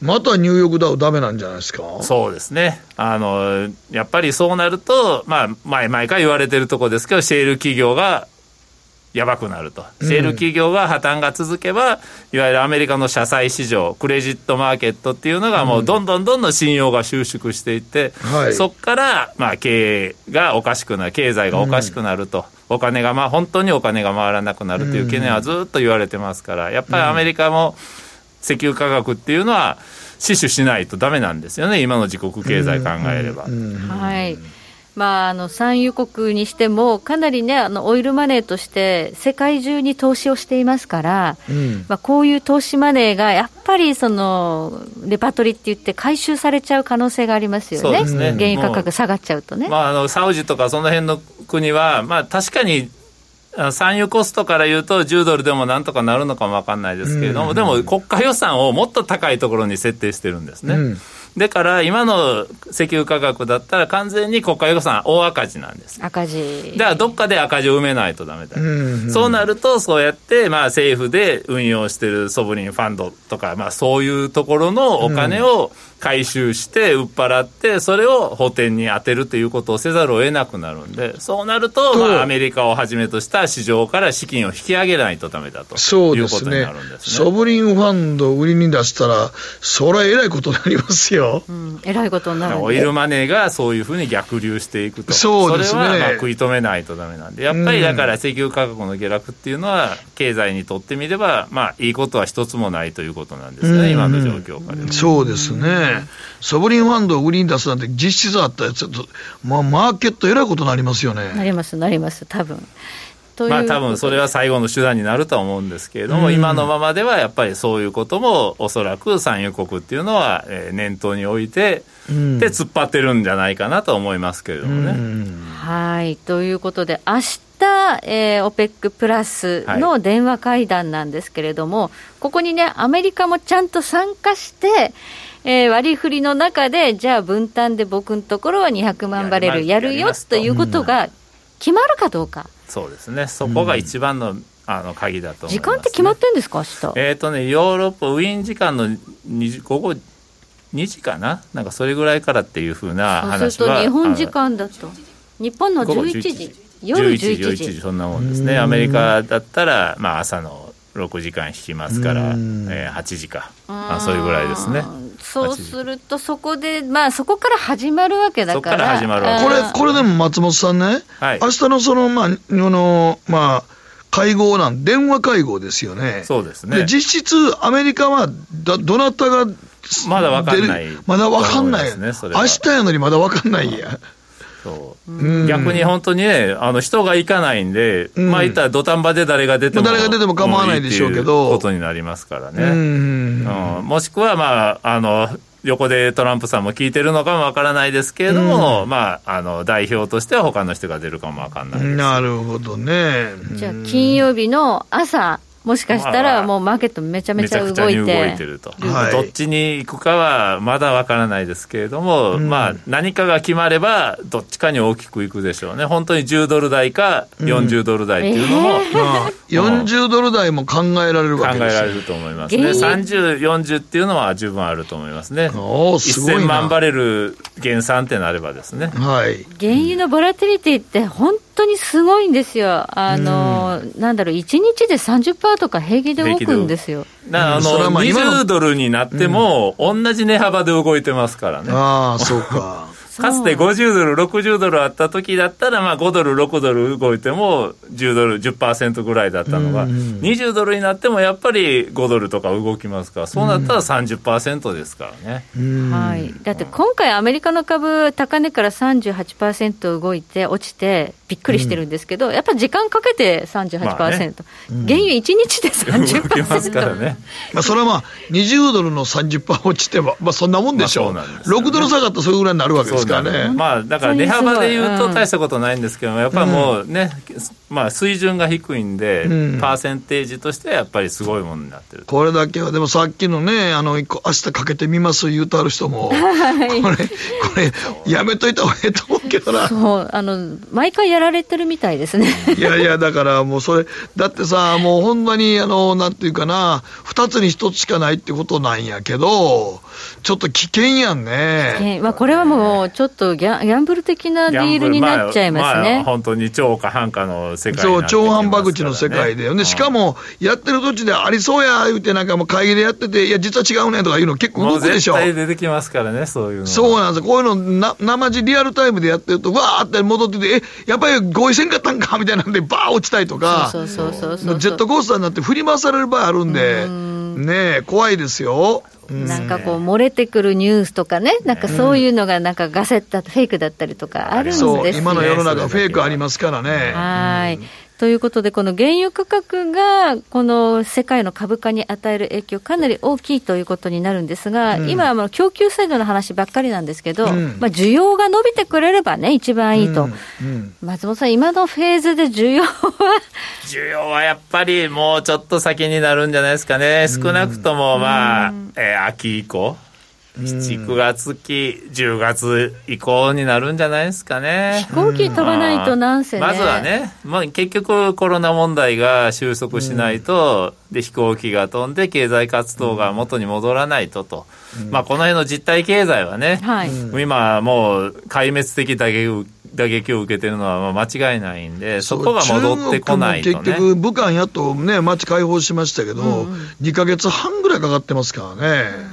またニューヨークダウだめなんじゃないですか？そうですね。あの、やっぱりそうなると、まあ、前々から言われてるところですけど、シェール企業がやばくなると、シェール企業が破綻が続けば、いわゆるアメリカの社債市場、クレジットマーケットっていうのが、もうどんどんどんどん信用が収縮していって、うん、そこから、まあ、経営がおかしくなる、経済がおかしくなると、うん、お金が、まあ、本当にお金が回らなくなるという懸念はずっと言われてますから、やっぱりアメリカも石油価格っていうのは、死守しないとダメなんですよね、今の自国経済考えれば。はい。まあ、あの産油国にしても、かなりね、あのオイルマネーとして世界中に投資をしていますから、うん、まあ、こういう投資マネーがやっぱりそのレパートリーって言って、回収されちゃう可能性がありますよね、ね。原油価格下がっちゃうとね。まあ、あのサウジとかその辺の国は、まあ、確かに産油コストから言うと10ドルでもなんとかなるのかも分かんないですけれども、うん、でも国家予算をもっと高いところに設定してるんですね。うん。だから今の石油価格だったら完全に国家予算大赤字なんです。赤字。だからどっかで赤字を埋めないとだめだ、うんうん、そうなるとそうやってまあ政府で運用してるソブリンファンドとかまあそういうところのお金を回収して売っ払ってそれを補填に充てるということをせざるを得なくなるんでそうなるとまあアメリカをはじめとした市場から資金を引き上げないとだめだということになるんですね。ソブリンファンドを売りに出したらそれはえらいことになりますよ、うん、えらいことになるオイルマネーがそういうふうに逆流していくと。そうです、ね、それはまあ食い止めないとだめなんで。やっぱりだから石油価格の下落っていうのは経済にとってみればまあいいことは一つもないということなんですね、今の状況下でそうですねソブリンファンドを売りに出すなんて実質あったやつまあ、マーケットえらいことになりますよね。なりますなります多分。まあ多分それは最後の手段になるとは思うんですけれども、うん、今のままではやっぱりそういうこともおそらく産油国っていうのは、えー、念頭に置いて、うん、で突っ張ってるんじゃないかなと思いますけれどもね。うん、はい。ということで明日えー、OPEC プラスの電話会談なんですけれども、はい、ここにね、アメリカもちゃんと参加して、えー、割り振りの中で、じゃあ分担で僕のところは200万バレルやるよということが決まるかどうか。そうですね、そこが一番の、うん、あの鍵だと、ね、時間って決まってんですか、明日。えっ、ー、とね、ヨーロッパ、ウィーン時間の午後2時かな、なんかそれぐらいからっていうふうな話はそうすると日本時間だと、日本の11時、夜11時、11時そんなもんですね、アメリカだったら、まあ、朝の6時間引きますから、えー、8時か、あそういうぐらいですね。そうすると、そこで、まあ、そこから始まるわけだから、から始まるこれ、これでも松本さんね、はい、明日のその、まあ、のまあ、会合なん、電話会合ですよね。そうですね。で実質、アメリカはど、どなたがまだ分かんない、まだ分かんない。ね、明日やのにまだ分かんないや。そう。逆に本当にね、あの人が行かないんで、うん、まあ言ったら土壇場で誰が出ても、誰が出ても構わないでしょうけど、ことになりますからね。うん、もしくは、まあ、あの、横でトランプさんも聞いてるのかもわからないですけれども、うん、まあ、あの代表としては他の人が出るかもわかんないなるほどね。じゃあ、金曜日の朝、もしかしたらもうマーケットめちゃめちゃ動いて。動いてると、はい、どっちに行くかはまだわからないですけれども、うん、まあ何かが決まればどっちかに大きくいくでしょうね。本当に10ドル台か40ドル台っていうのも、うんえー、まあ、40ドル台も考えられるわけです考えられると思いますね。3040っていうのは十分あると思いますね。おすごい1000万バレル減産ってなればですね。はい。原油のボラティリティって本当にすごいんですよ。あの、うん、なんだろう、1日で30%とか平気で動くんですよ。あの、20ドルになっても、同じ値幅で動いてますからね。ああ、そうか。[laughs] かつて50ドル、60ドルあった時だったら、まあ5ドル、6ドル動いても10ドル、10%ぐらいだったのが、20ドルになってもやっぱり5ドルとか動きますから、そうなったら30%ですからね。はい、だって今回、アメリカの株、高値から38%動いて、落ちて、びっくりしてるんですけど、やっぱり時間かけて38%、まあね、原油1日で30%。動きますからね。まあそれはまあ、20ドルの30%落ちても、まあそんなもんでしょう。まあ、うね、6ドル下がったらそれぐらいになるわけですからね。まあだから値幅で言うと大したことないんですけども、やっぱりもうね、まあ水準が低いんで、パーセンテージとしてはやっぱりすごいものになってる。これだけは、でもさっきのね、あの、明日かけてみます言うとある人も、[laughs] これ、これ、やめといた方がええと思うけどな。そう、あの、毎回やられてるみたいですね。いやいや、だからもうそれ、だってさ、もうほんまに、あの、なんていうかな、二つに一つしかないってことなんやけど、ちょっと危険やんね。まあ、これはもう、ちょっとギャギャンブル的なディールになっちゃいますね。まあ、本当に超か半かの世界、そう、超反博打の世界で、ね、しかも、やってる途中でありそうや言うて、なんかもう会議でやってて、いや、実は違うねとかいうの結構動くでしょ。絶対出てきますからね、そういうの。そうなんです。こういうのな、生地リアルタイムでやってると、わーって戻ってて、え、やっぱり合意せんかったんかみたいなんで、ばー落ちたりとか、そうそうそうそうジェットコースターになって振り回される場合あるんで、ね怖いですよ。なんかこう、漏れてくるニュースとかね、なんかそういうのがなんかガセット、フェイクだったりとかあるんですよ、そう、今の世の中フェイクありますからね。はい。ということで、この原油価格が、この世界の株価に与える影響、かなり大きいということになるんですが、うん、今は供給サイドの話ばっかりなんですけど、うん、まあ、需要が伸びてくれればね、一番いいと、うん、松本さん、今のフェーズで需要は？需要はやっぱりもうちょっと先になるんじゃないですかね、少なくとも、まあ、えー、秋以降。7、9月期、10月以降になるんじゃないですかね。飛行機飛ばないとなんせね。まずはね、まあ、結局コロナ問題が収束しないと、うん、で飛行機が飛んで経済活動が元に戻らないとと。うん、まあ、この辺の実体経済はね、はい、今もう壊滅的打撃打撃を受けてるのは間違いないんで、そこが戻ってこないと、ね、結局、武漢やっとね、街開放しましたけど、うん、2か月半ぐらいかかってますからね。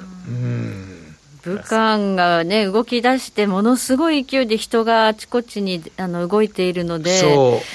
うん武漢がね、動き出して、ものすごい勢いで人があちこちにあの動いているので、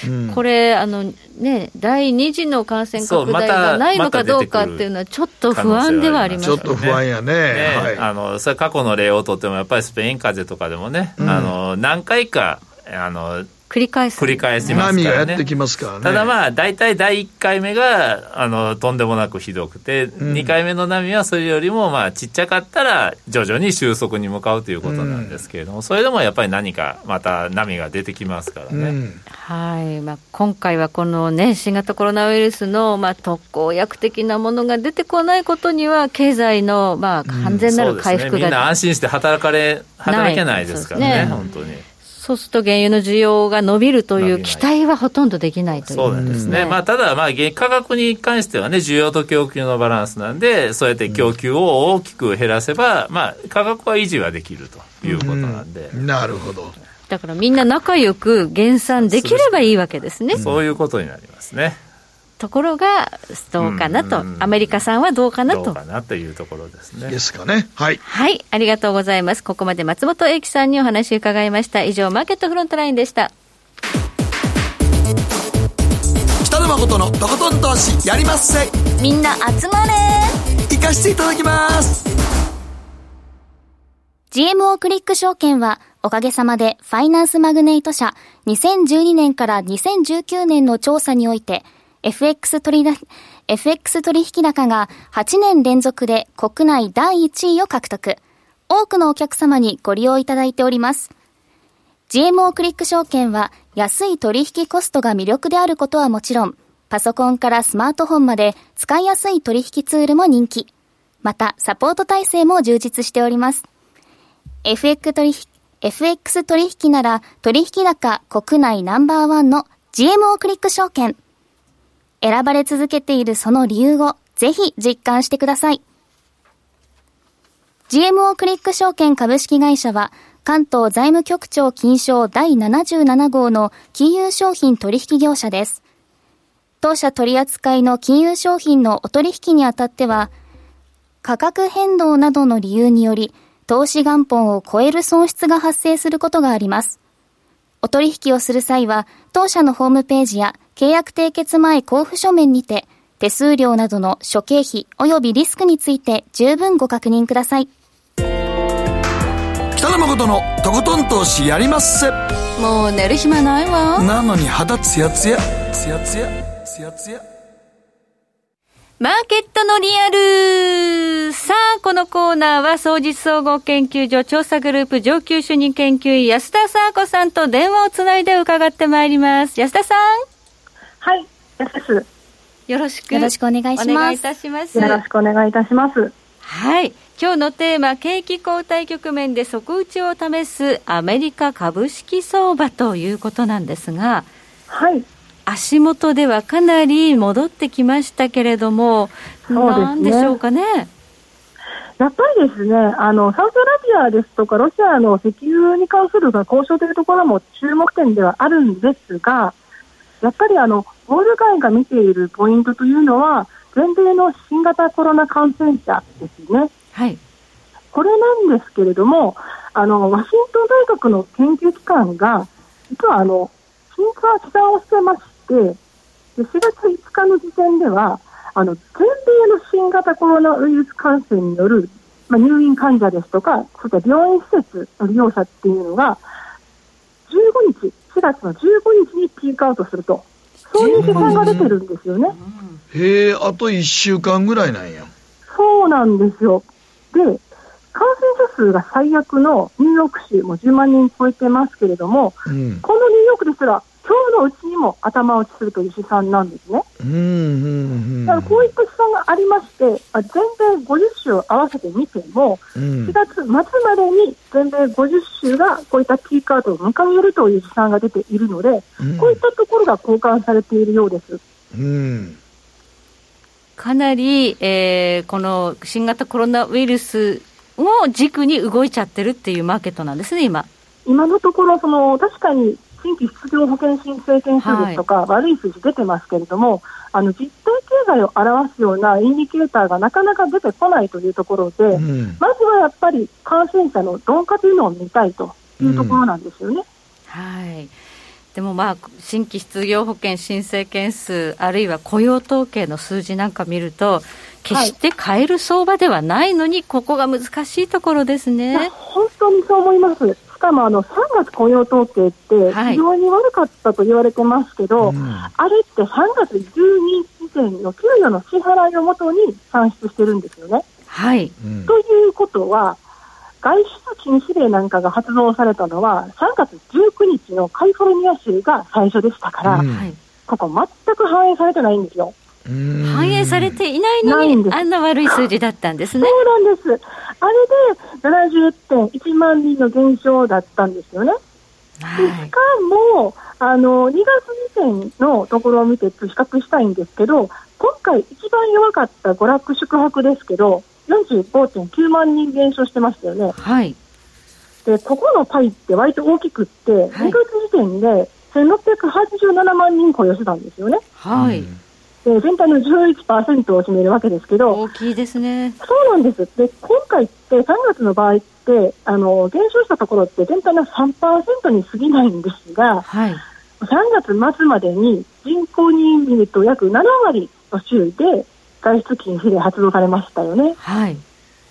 うん、これあの、ね、第2次の感染拡大がないのかどうかっていうのは、ちょっと不安ではあります、ね、ちょっと不安やね、ねはい、あのそれ過去の例をとっても、やっぱりスペイン風邪とかでもね、うん、あの何回かあの繰り返す。繰り返しますからね。やってきますからね。ただまあ、大体第1回目が、あの、とんでもなくひどくて、うん、2回目の波はそれよりも、まあ、ちっちゃかったら、徐々に収束に向かうということなんですけれども、うん、それでもやっぱり何か、また波が出てきますからね。うん、はい。まあ、今回はこのね、新型コロナウイルスの、まあ、特効薬的なものが出てこないことには、経済の、まあ、完全なる回復が、ね、みんな安心して働かれ、働けないですからね、ね本当に。そうすると原油の需要が伸びるという期待はほとんどできないという、そうなんですね、まあ、ただ、まあ、価格に関してはね、需要と供給のバランスなんで、そうやって供給を大きく減らせば、まあ、価格は維持はできるということなんで。うん、なるほど。だからみんな仲良く減産できればいいわけですね。そういうことになりますね。ところがどうかなと、アメリカさんはどうかなと。どうかなというところですね。ですかね。はい。はい、ありがとうございます。ここまで松本英樹さんにお話を伺いました。以上、マーケットフロントラインでした。北野誠のとことん投資やりまっせ。みんな集まれ行かしていただきます。GMO クリック証券は、おかげさまでファイナンスマグネイト社2012年から2019年の調査において、FX 取り FX 取引高が8年連続で国内第1位を獲得。多くのお客様にご利用いただいております。GMO クリック証券は安い取引コストが魅力であることはもちろん、パソコンからスマートフォンまで使いやすい取引ツールも人気。また、サポート体制も充実しております。FX 取引 FX 取引なら取引高国内ナンバーワンの GMO クリック証券。選ばれ続けているその理由をぜひ実感してください。GMO クリック証券株式会社は関東財務局長金賞第77号の金融商品取引業者です。当社取扱いの金融商品のお取引にあたっては、価格変動などの理由により、投資元本を超える損失が発生することがあります。お取引をする際は、当社のホームページや契約締結前交付書面にて、手数料などの諸経費及びリスクについて十分ご確認ください。北野誠のとことん投資やりまっせ。もう寝る暇ないわ。なのに肌ツヤツヤ、ツヤツヤ、ツヤツヤ。マーケットのリアルさあ、このコーナーは、総実総合研究所調査グループ上級主任研究員安田沙子さんと電話をつないで伺ってまいります。安田さん。はい、安です。よろしく。よろしくお願いします。お願いいたします。よろしくお願いいたします。はい。今日のテーマ、景気後退局面で底打ちを試すアメリカ株式相場ということなんですが、はい。足元ではかなり戻ってきましたけれども、そうですね、なんでしょうかね？やっぱりですね、あの、サウジアラビアですとか、ロシアの石油に関する交渉というところも注目点ではあるんですが、やっぱりあの、ウォール街が見ているポイントというのは、全米の新型コロナ感染者ですね。はい。これなんですけれども、あの、ワシントン大学の研究機関が、実はあの、審査試算をしてまして、4月5日の時点では、あの全米の新型コロナウイルス感染による、まあ、入院患者ですとか、そういった病院施設の利用者っていうのが、15日、4月の15日にピークアウトすると、そういう時間が出てるんですよね。へえ、あと1週間ぐらいなんや。そうなんですよ。で、感染者数が最悪のニューヨーク州も10万人超えてますけれども、うん、このニューヨークですら、今日のうちにも頭打ちするという試算なんですね。うんうんうん、だからこういった試算がありまして、全米50州を合わせてみても、うん、4月末までに全米50州がこういったピークアウトを迎えるという試算が出ているので、うん、こういったところが交換されているようです。うんかなり、えー、この新型コロナウイルスを軸に動いちゃってるっていうマーケットなんですね、今。今のところ、その確かに新規失業保険申請件数ですとか、はい、悪い数字出てますけれども、あの実体経済を表すようなインディケーターがなかなか出てこないというところで、うん、まずはやっぱり感染者の鈍化というのを見たいというところなんですよね。うん、はいでもまあ新規失業保険申請件数あるいは雇用統計の数字なんか見ると決して買える相場ではないのに、ここが難しいところですね。本当にそう思います。しかもあの3月雇用統計って非常に悪かったと言われてますけど、はいうん、あれって3月12日時点の給与の支払いをもとに算出してるんですよね。はい、ということは、外出禁止令なんかが発動されたのは、3月19日のカリフォルニア州が最初でしたから、うん、ここ、全く反映されてないんですよ。反映されていないのに、あんな悪い数字だったんですね。そうなんです。あれで70.1万人の減少だったんですよね。はい、しかも、あの、2月時点のところを見て比較したいんですけど、今回一番弱かった娯楽宿泊ですけど、45.9万人減少してましたよね。はい。で、ここのパイって割と大きくって、はい、2月時点で1687万人雇用してたんですよね。はい。で全体の11%を占めるわけですけど、大きいですね。そうなんです。で、今回って3月の場合って、あの、減少したところって全体の3%に過ぎないんですが、はい。3月末までに人口に見ると約7割の州で外出禁止令発動されましたよね。はい。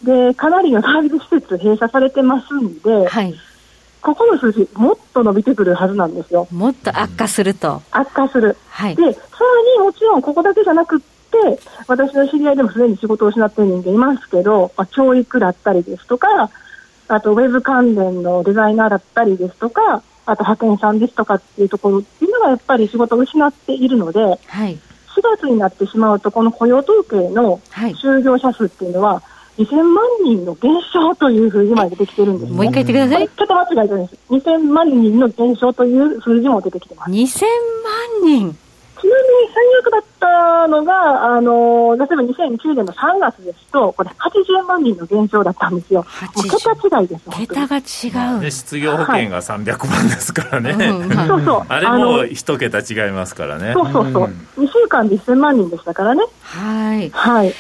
で、かなりのサービス施設閉鎖されてますんで、はい。ここの数字、もっと伸びてくるはずなんですよ。もっと悪化すると。悪化する。はい。で、さらにもちろんここだけじゃなくって、私の知り合いでもすでに仕事を失っている人間いますけど、まあ、教育だったりですとか、あとウェブ関連のデザイナーだったりですとか、あと派遣さんですとかっていうところっていうのがやっぱり仕事を失っているので、はい、4月になってしまうと、この雇用統計の就業者数っていうのは、2000万人の減少という数字まで出てきてるんです、ね、もう一回言ってください。ちょっと間違えたんです。2000万人の減少という数字も出てきてます。2000万人ちなみに最悪だったのが、あの、例えば2009年の3月ですと、これ80万人の減少だったんですよ。桁違いです。桁が違う。で、失業保険が300万ですからね。はい、そうそう。あれも一桁違いますからね。そうそうそう。うん、2週間で1000万人でしたからね。はい。はい。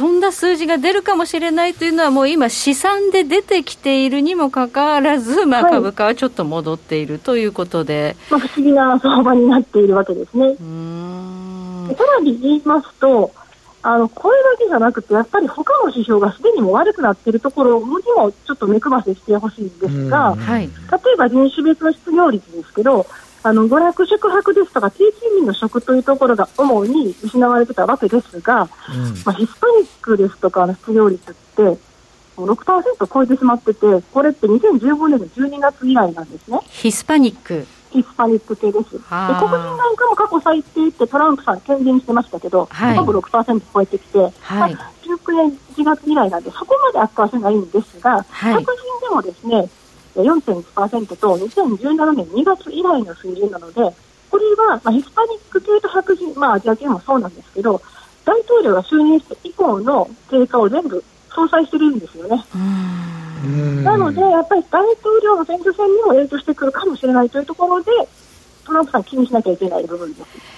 そんな数字が出るかもしれないというのは、もう今、試算で出てきているにもかかわらず、まあ、株価はちょっと戻っているということで、はい、まあ、不思議な相場になっているわけですね。さらに言いますと、あのこれだけじゃなくて、やっぱり他の指標がすでにも悪くなっているところにもちょっと目配せしてほしいんですが、はい、例えば人種別の失業率ですけど、あの娯楽宿泊ですとか低賃金の職というところが主に失われてたわけですが、うん、まあ、ヒスパニックですとかの失業率ってもう6%超えてしまっててこれって2015年の12月以来なんですね。ヒスパニック。ヒスパニック系です。で黒人なんかも過去最低ってトランプさん権限してましたけど、はい、ほぼ6%超えてきて、はい、まあ、19年1月以来なんでそこまで悪化はしないんですが、はい、白人でもですね4.1%と2017年2月以来の水準なので、これは、まあ、ヒスパニック系と白人、まあ、アジア系もそうなんですけど、大統領が就任して以降の経過を全部相殺してるんですよね。なので、やっぱり大統領の選挙戦にも影響してくるかもしれないというところで、トランプさん気にしなきゃいけない部分です。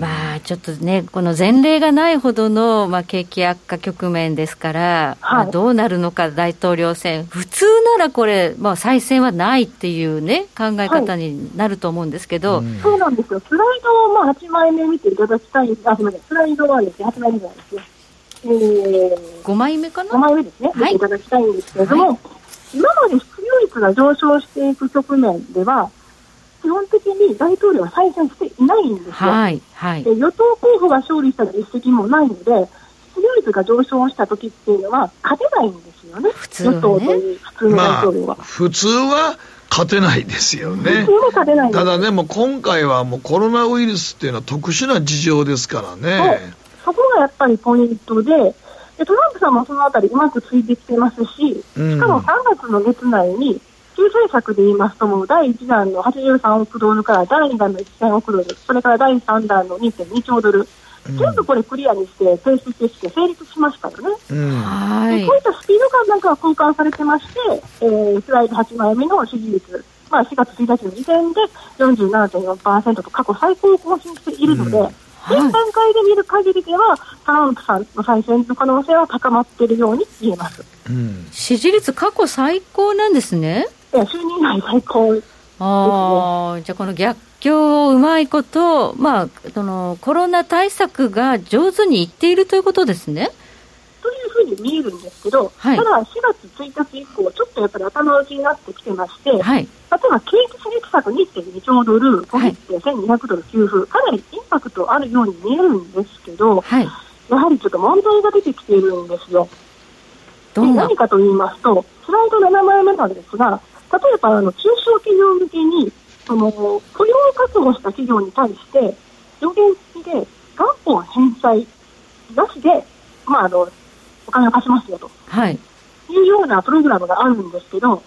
まあ、あ、ちょっとね、この前例がないほどの、まあ、景気悪化局面ですから、はい、まあ、どうなるのか、大統領選、普通ならこれ、まあ、再選はないっていうね、考え方になると思うんですけど、はいそうなんですよ、スライドをまあ8枚目見ていただきたい、あ、すみません、スライドはですね、8枚目なんですね。えー、5枚目かな ?5 枚目ですね、見ていただきたいんですけれども、はい、今まで失業率が上昇していく局面では、基本的に大統領は再選していないんですよ。はいはい、で与党候補が勝利した実績もないので、失業率が上昇した時っていうのは、勝てないんですよね、普通は、ね、与党という普通の大統領は。まあ、普通は勝てないですよね。ただでも今回はもうコロナウイルスっていうのは特殊な事情ですからね。そこがやっぱりポイントで、でトランプさんもそのあたりうまくついてきてますし、しかも3月の月内に救済策で言いますとも、第1弾の83億ドルから第2弾の1000億ドル、それから第3弾の2.2兆ドル、うん、全部これクリアにして提出して成立しましたよね。うん、はい。こういったスピード感なんかは交換されてまして、えー、スライド8枚目の支持率、まあ、4月1日の時点で47.4%と過去最高を更新しているので、うん。現段階で見る限りでは、トランプさんの再選の可能性は高まっているように見えます、うん、支持率、過去最高なんですね。就任内最高、ね、あじゃあ、この逆境をうまいこと、まあ、そのコロナ対策が上手にいっているということですね。というふうに見えるんですけど、はい、ただ4月1日以降、ちょっとやっぱり頭打ちになってきてまして、はい、例えば景気刺激策2.2兆ドル、小切手1200ドル給付、かなりインパクトあるように見えるんですけど、はい、やはりちょっと問題が出てきているんですよ。何かと言いますと、スライド7枚目なんですが、例えばあの中小企業向けにその雇用を確保した企業に対して上限付きで元本返済なしで、まあ、あのお金を貸しますよと、はい、いうようなプログラムがあるんですけど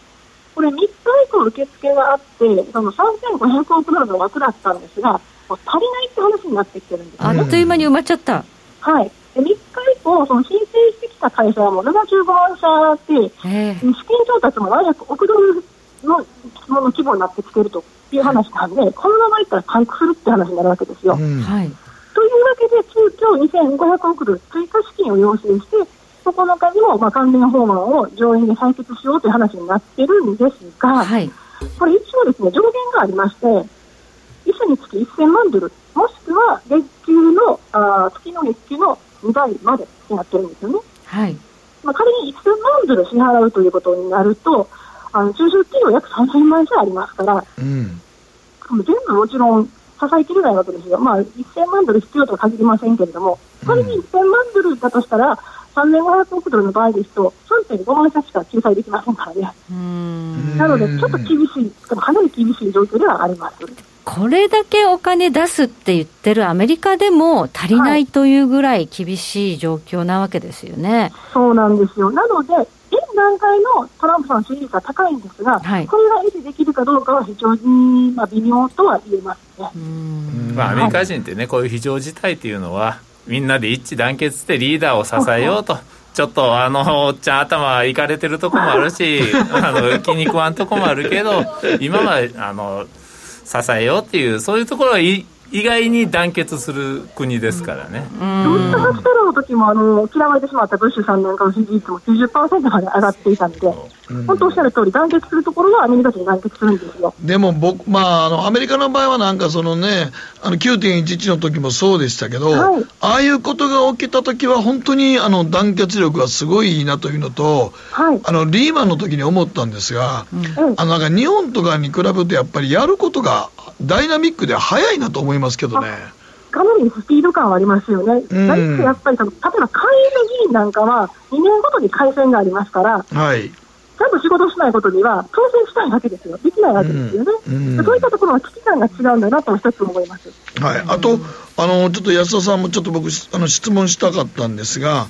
これ3日以降受付があってその3500億ドルの枠だったんですがもう足りないって話になってきてるんです、ね、あっという間に埋まっちゃった。はい。で3日以降、その申請してきた会社はもう75万社で、資金調達も700億ドルのの規模になってきてるという話なんで、はい、このままいったらパンクするって話になるわけですよ。うん、はい、というわけで、急遽2500億ドル追加資金を要請して、9日にもまあ関連法案を上院で採決しようという話になってるんですが、はい、これ一応ですね、上限がありまして、1社につき1000万ドル、もしくは月給の、あ月の月給の2倍までになってるんですよね。はいまあ、仮に1000万ドル支払うということになると、あの中小企業約3000万社ありますから、うん、全部もちろん支えきれないわけですよ、まあ、1000万ドル必要とは限りませんけれども、仮に1000万ドルだとしたら、3500億ドルの場合ですと、3.5万社しか救済できませんからね。なので、ちょっと厳しい、かなり厳しい状況ではあります。これだけお金出すって言ってるアメリカでも足りないというぐらい厳しい状況なわけですよね。はい、そうなんですよ。なので、段階のトランプさんの支持率は高いんですが、はい、これが維持できるかどうかは非常に、まあ、微妙とは言えますね。まあ、アメリカ人ってね、こういう非常事態っていうのは、みんなで一致団結してリーダーを支えようと。ちょっとあのおっちゃん頭いかれてるとこもあるし [laughs] あの気に食わんとこもあるけど今はあの支えようっていうそういうところはい意外に団結する国ですからね。ジョージ・ハステロの時もあの嫌われてしまったブッシュさんなんかの支持率も90%まで上がっていたので、本当おっしゃる通り、団結するところはアメリカ人団結するんですよ。でも僕、まあ、あのアメリカの場合はなんかそのね、あの9.11の時もそうでしたけど、はい、ああいうことが起きた時は本当にあの団結力がすごいいいなというのと、はい、あのリーマンの時に思ったんですが、うん、あのなんか日本とかに比べるとやっぱりやることがダイナミックで早いなと思いますけどね。かなりスピード感はありますよね。うん、何せやっぱり例えば会員の議員なんかは2年ごとに改選がありますから、はい、ちゃんと仕事しないことには当選したいわけですよ。できないわけですよね。うんうん、そういったところは危機感が違うんだなと一つ思います。はい。あと、あの、ちょっと安田さんもちょっと僕、あの、質問したかったんですが、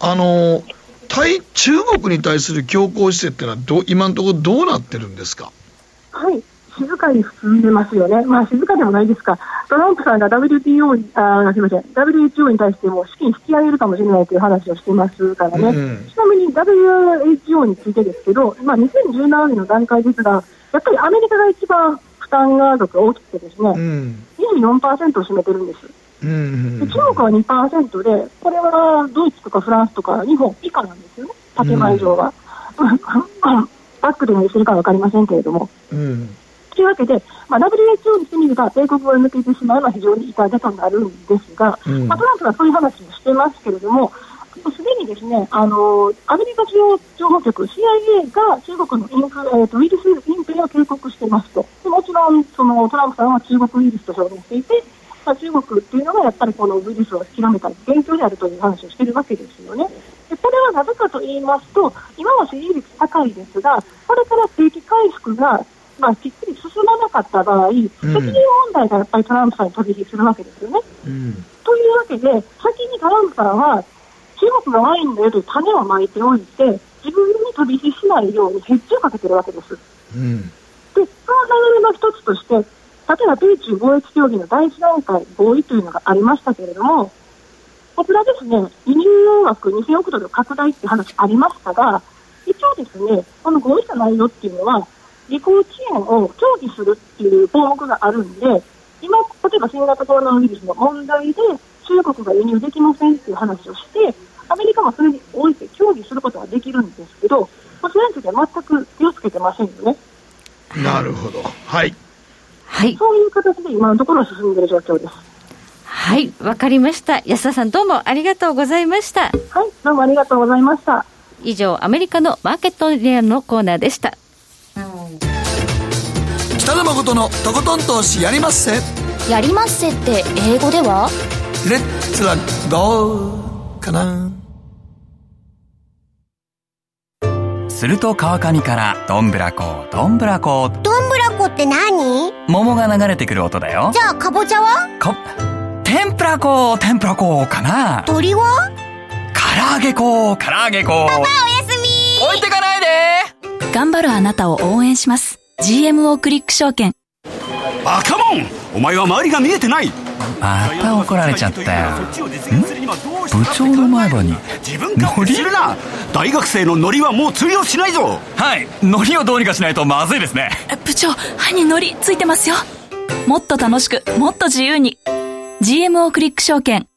あの、対、中国に対する強硬姿勢っていうのはど、今のところどうなってるんですか？はい。静かに進んでますよね、まあ、静かでもないですか、トランプさんが WTO にあすみません。WHO に対しても資金引き上げるかもしれないという話をしてますからね、うん、ちなみに WHO についてですけど、まあ、2017年の段階ですが、やっぱりアメリカが一番負担額が大きくてですね、うん、24%を占めてるんです。で中国は2%で、これはドイツとかフランスとか日本以下なんですよね、建前上は。バックで何するか分かりませんけれども。うん。というわけで、まあ、WHO にしてみれば、米国を抜けてしまうのは非常に痛手となるんですが、うんまあ、トランプはそういう話もしてますけれども、すでにですね、あのアメリカ中央情報局 CIA が中国のインフ、えー、とウイルス隠蔽を警告していますと。でもちろんそのトランプさんは中国ウイルスと表現していて、まあ、中国っていうのがやっぱりこのウイルスを広めた勉強であるという話をしているわけですよね。でこれはなぜかと言いますと、今は支持率高いですが、これから景気回復が、まあ、きっちり進まなかった場合、責任問題がやっぱりトランプさんに飛び火するわけですよね。うんというわけで、先にトランプさんは、中国がワインのよという種をまいておいて、自分に飛び火しないようにヘッジをかけてるわけです。うんで、その流れの一つとして、例えば米中貿易協議の第一段階合意というのがありましたけれども、こちらですね、輸入額2000億ドル拡大っていう話ありましたが、一応ですね、この合意した内容っていうのは、履行遅延を協議するっていう項目があるんで、今、例えば新型コロナウイルスの問題で中国が輸入できませんっていう話をして、アメリカもそれにおいて協議することができるんですけど、まあそれについては全く気をつけてませんよね。なるほど。はい。はい。そういう形で今のところ進んでいる状況です。はい。わかりました。安田さんどうもありがとうございました。はい、どうもありがとうございました。以上アメリカのマーケットレアのコーナーでした北野誠のとことん投資やりまっせ。やりまっせって英語では？レッツラゴーかな。すると川上からどんぶらこどんぶらこどんぶらこって何？桃が流れてくる音だよ。じゃあかぼちゃは？こ天ぷらこ天ぷらこかな。鳥は？唐揚げこ唐揚げこパパおやすみ。置いてかないで。頑張るあなたを応援します GMO クリック証券。バカモン！お前は周りが見えてない！また怒られちゃったよ。部長の前歯に。自分勝手にするな！大学生のノリはもう通用しないぞ。はい。海苔をどうにかしないとまずいですね。部長歯にのりついてますよ。もっと楽しくもっと自由に。GMO クリック証券。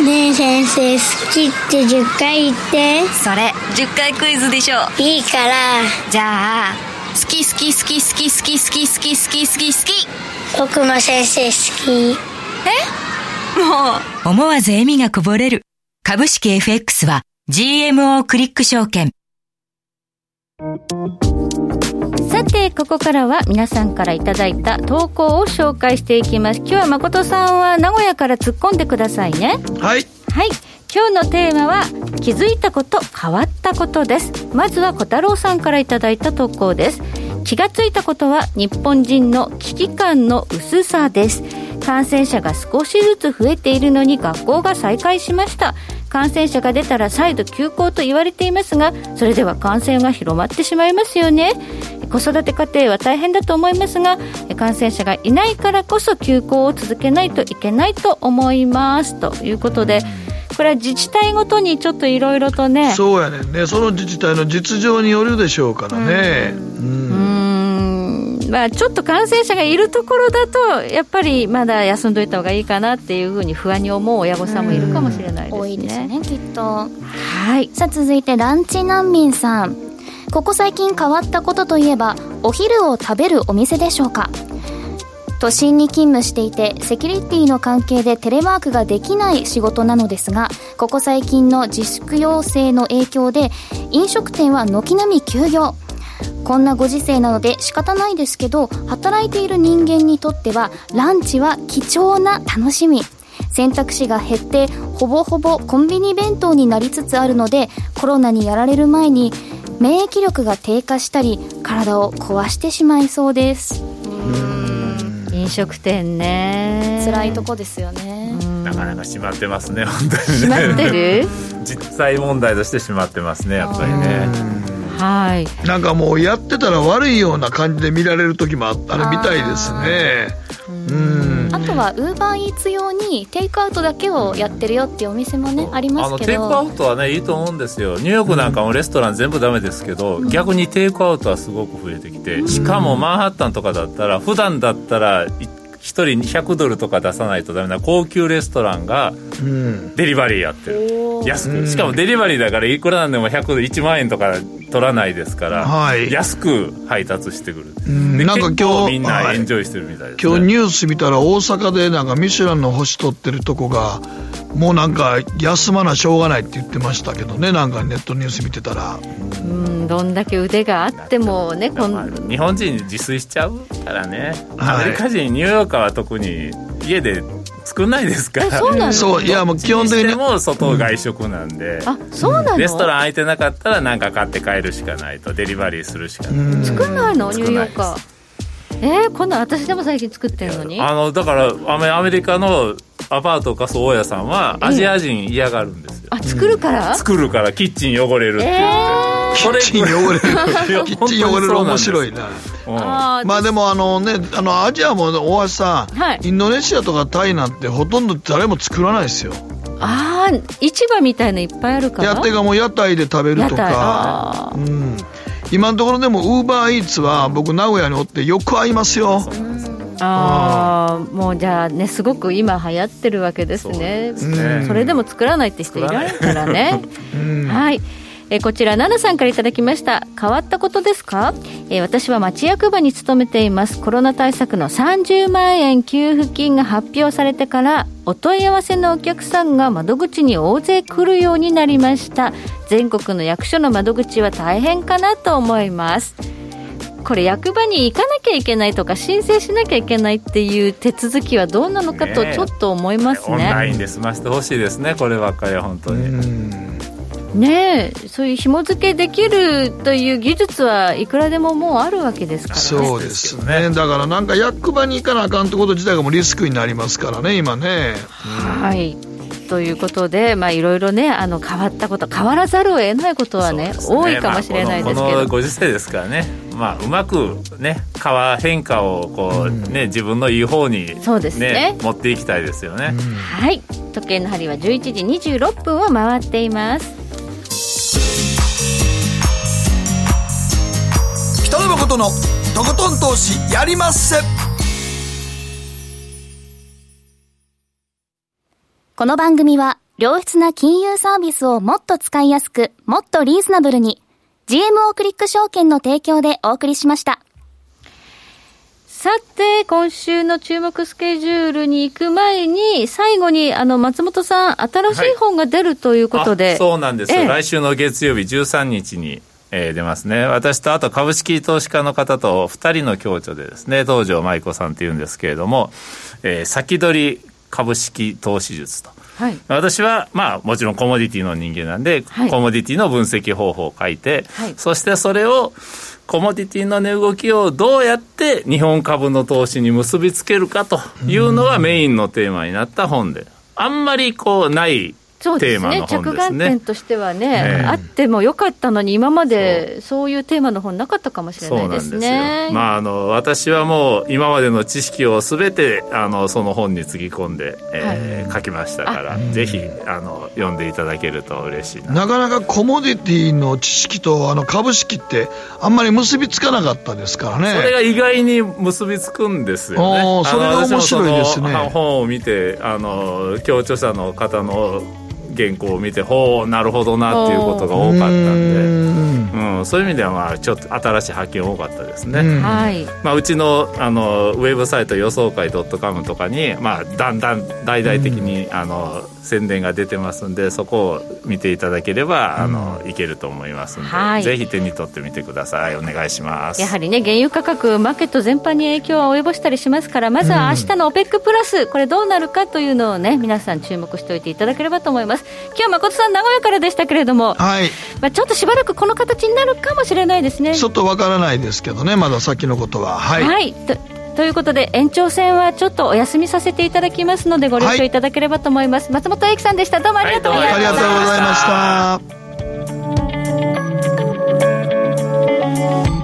ねえ先生好きって10回言って。それ10回クイズでしょ。いいから。じゃあ好き好き好き好き好き好き好き好き好き好き僕も先生好きえもう思わず笑みがこぼれる株式 FX は GMO クリック証券さてここからは皆さんからいただいた投稿を紹介していきます今日は誠さんは名古屋から突っ込んでくださいねはいはい今日のテーマは気づいたこと変わったことです。まずは小太郎さんからいただいた投稿です。気がついたことは日本人の危機感の薄さです。感染者が少しずつ増えているのに学校が再開しました。感染者が出たら再度休校と言われていますがそれでは感染が広まってしまいますよね。子育て家庭は大変だと思いますが感染者がいないからこそ休校を続けないといけないと思います。ということでこれは自治体ごとにちょっといろいろとね。そうやねんね。その自治体の実情によるでしょうからね。うん。うん。まあちょっと感染者がいるところだとやっぱりまだ休んどいた方がいいかなっていうふうに不安に思う親御さんもいるかもしれないですね。多いですねきっと。はい。さあ続いてランチ難民さん。ここ最近変わったことといえばお昼を食べるお店でしょうか？都心に勤務していてセキュリティの関係でテレワークができない仕事なのですがここ最近の自粛要請の影響で飲食店は軒並み休業。こんなご時世なので仕方ないですけど働いている人間にとってはランチは貴重な楽しみ。選択肢が減ってほぼほぼコンビニ弁当になりつつあるのでコロナにやられる前に免疫力が低下したり体を壊してしまいそうです。飲食店ね。辛いとこですよね。なかなか閉まってますね本当にね。閉まってる？[laughs] 実際問題として閉まってますねやっぱりね。はい。なんかもうやってたら悪いような感じで見られる時もああるみたいですね。うん。あとはウーバーイーツ用にテイクアウトだけをやってるよっていうお店もねありまあすけのテイクアウどトはねいいと思うんですよ。ニューヨークなんかもレストラン全部ダメですけど、逆にテイクアウトはすごく増えてきてしかもマンハッタンとかだったら普段だったらい人100ドルとか出さないとダメな高級レストランがデリバリーやってる、安く。しかもデリバリーだからいくらなんでも100ドル1万円とか取らないですから、はい。安く配達してくる。でん。なんか今日みんなはい。エンジョイしてるみたいです、ね。今日ニュース見たら大阪でなんかミシュランの星取ってるとこがもうなんか休まなしょうがないって言ってましたけどねなんかネットニュース見てたら。うんどんだけ腕があってもねこん日本人自炊しちゃうからね、はい。アメリカ人ニューヨーカーは特に家で作んないですかそうなの？そういやもう基本的に。でも外外食なんで、あそうなの？レストラン空いてなかったら何か買って帰るしかないとデリバリーするしかない、作んないのニューヨーカ少ーえー、こんなん私でも最近作ってるのにあのだからアメアメリカのアパートかそう大家さんはアジア人嫌がるんですよ、あ作るから、作るからキッチン汚れるって言って、それキッチン汚れる。[laughs] キッチン汚れる面白いな。まあでもあのねあのアジアも大橋さん、はい。インドネシアとかタイなんてほとんど誰も作らないですよ。ああ市場みたいのいっぱいあるから？やってがもう屋台で食べるとか。あ、うん、今のところでもウーバーイーツは僕名古屋におってよく会いますよ。ああもうじゃあねすごく今流行ってるわけですね。そうですね。それでも作らないって人いらないからね。うん。[laughs] はいえーこちら奈々さんからいただきました。変わったことですか、えー私は町役場に勤めています。コロナ対策の30万円給付金が発表されてからお問い合わせのお客さんが窓口に大勢来るようになりました。全国の役所の窓口は大変かなと思います。これ役場に行かなきゃいけないとか申請しなきゃいけないっていう手続きはどうなのかとちょっと思いますオンライね。ンで済ませてほしいですねこればっかりは本当に、ねえそういう紐付けできるという技術はいくらでももうあるわけですからね。そうですね。だからなんか役場に行かなあかんってこと自体がもうリスクになりますからね今ね。はい。ということで、まあ、いろいろねあの変わったこと変わらざるを得ないことはね多いかもしれないですけまあこのこのど、ご時世ですからね、まあ、うまくね変変化をこう、ね自分のいい方に、そうですね。持っていきたいですよね、はい。時計の針は11時26分を回っています北野誠のとことん投資やりまっせこの番組は良質な金融サービスをもっと使いやすく、もっとリーズナブルに GMO クリック証券の提供でお送りしました。さて、今週の注目スケジュールに行く前に、最後に、あの、松本さん、新しい本が出るということで。あそうなんですよ、ええ来週の月曜日13日に、えー出ますね。私とあと株式投資家の方と2人の共著でですね東條舞子さんっていうんですけれども、えー先取り株式投資術と。はい。私は、まあ、もちろんコモディティの人間なんで、はい。コモディティの分析方法を書いて、はい。そしてそれをコモディティの値動きをどうやって日本株の投資に結びつけるかというのがメインのテーマになった本であんまりこうないそうですね。着眼点としてはね、ええ。あってもよかったのに今までそう。いうテーマの本なかったかもしれないですね。ですよ、まあ、あの私はもう今までの知識をすべてあのその本につぎ込んで、えー書きましたからぜひあの読んでいただけると嬉しいな。なかなかコモディティの知識とあの株式ってあんまり結びつかなかったですからね。それが意外に結びつくんですよね。それが面白いですね。本を見て、あの、協調者の方の原稿を見て、ほう、なるほどなっていうことが多かったんで、うん、そういう意味では、まあ、ちょっと新しい発見多かったですね。うんはい。まあ、うちのあのウェブサイト予想会 .com とかに、まあ、だんだん大々的に、あの宣伝が出てますんでそこを見ていただければ、あのいけると思いますんで、はい。ぜひ手に取ってみてください。お願いします。やはりね原油価格マーケット全般に影響を及ぼしたりしますからまずは明日の OPEC プラスこれどうなるかというのをね皆さん注目しておいていただければと思います。今日は誠さん名古屋からでしたけれども、はい。まあ、ちょっとしばらくこの形になるかもしれないですね。ちょっとわからないですけどねまだ先のことは。はい、はい、ということで延長戦はちょっとお休みさせていただきますのでご了承いただければと思います、はい、松本英樹さんでした。どうもありがとうございました、はい、ありがとうございました。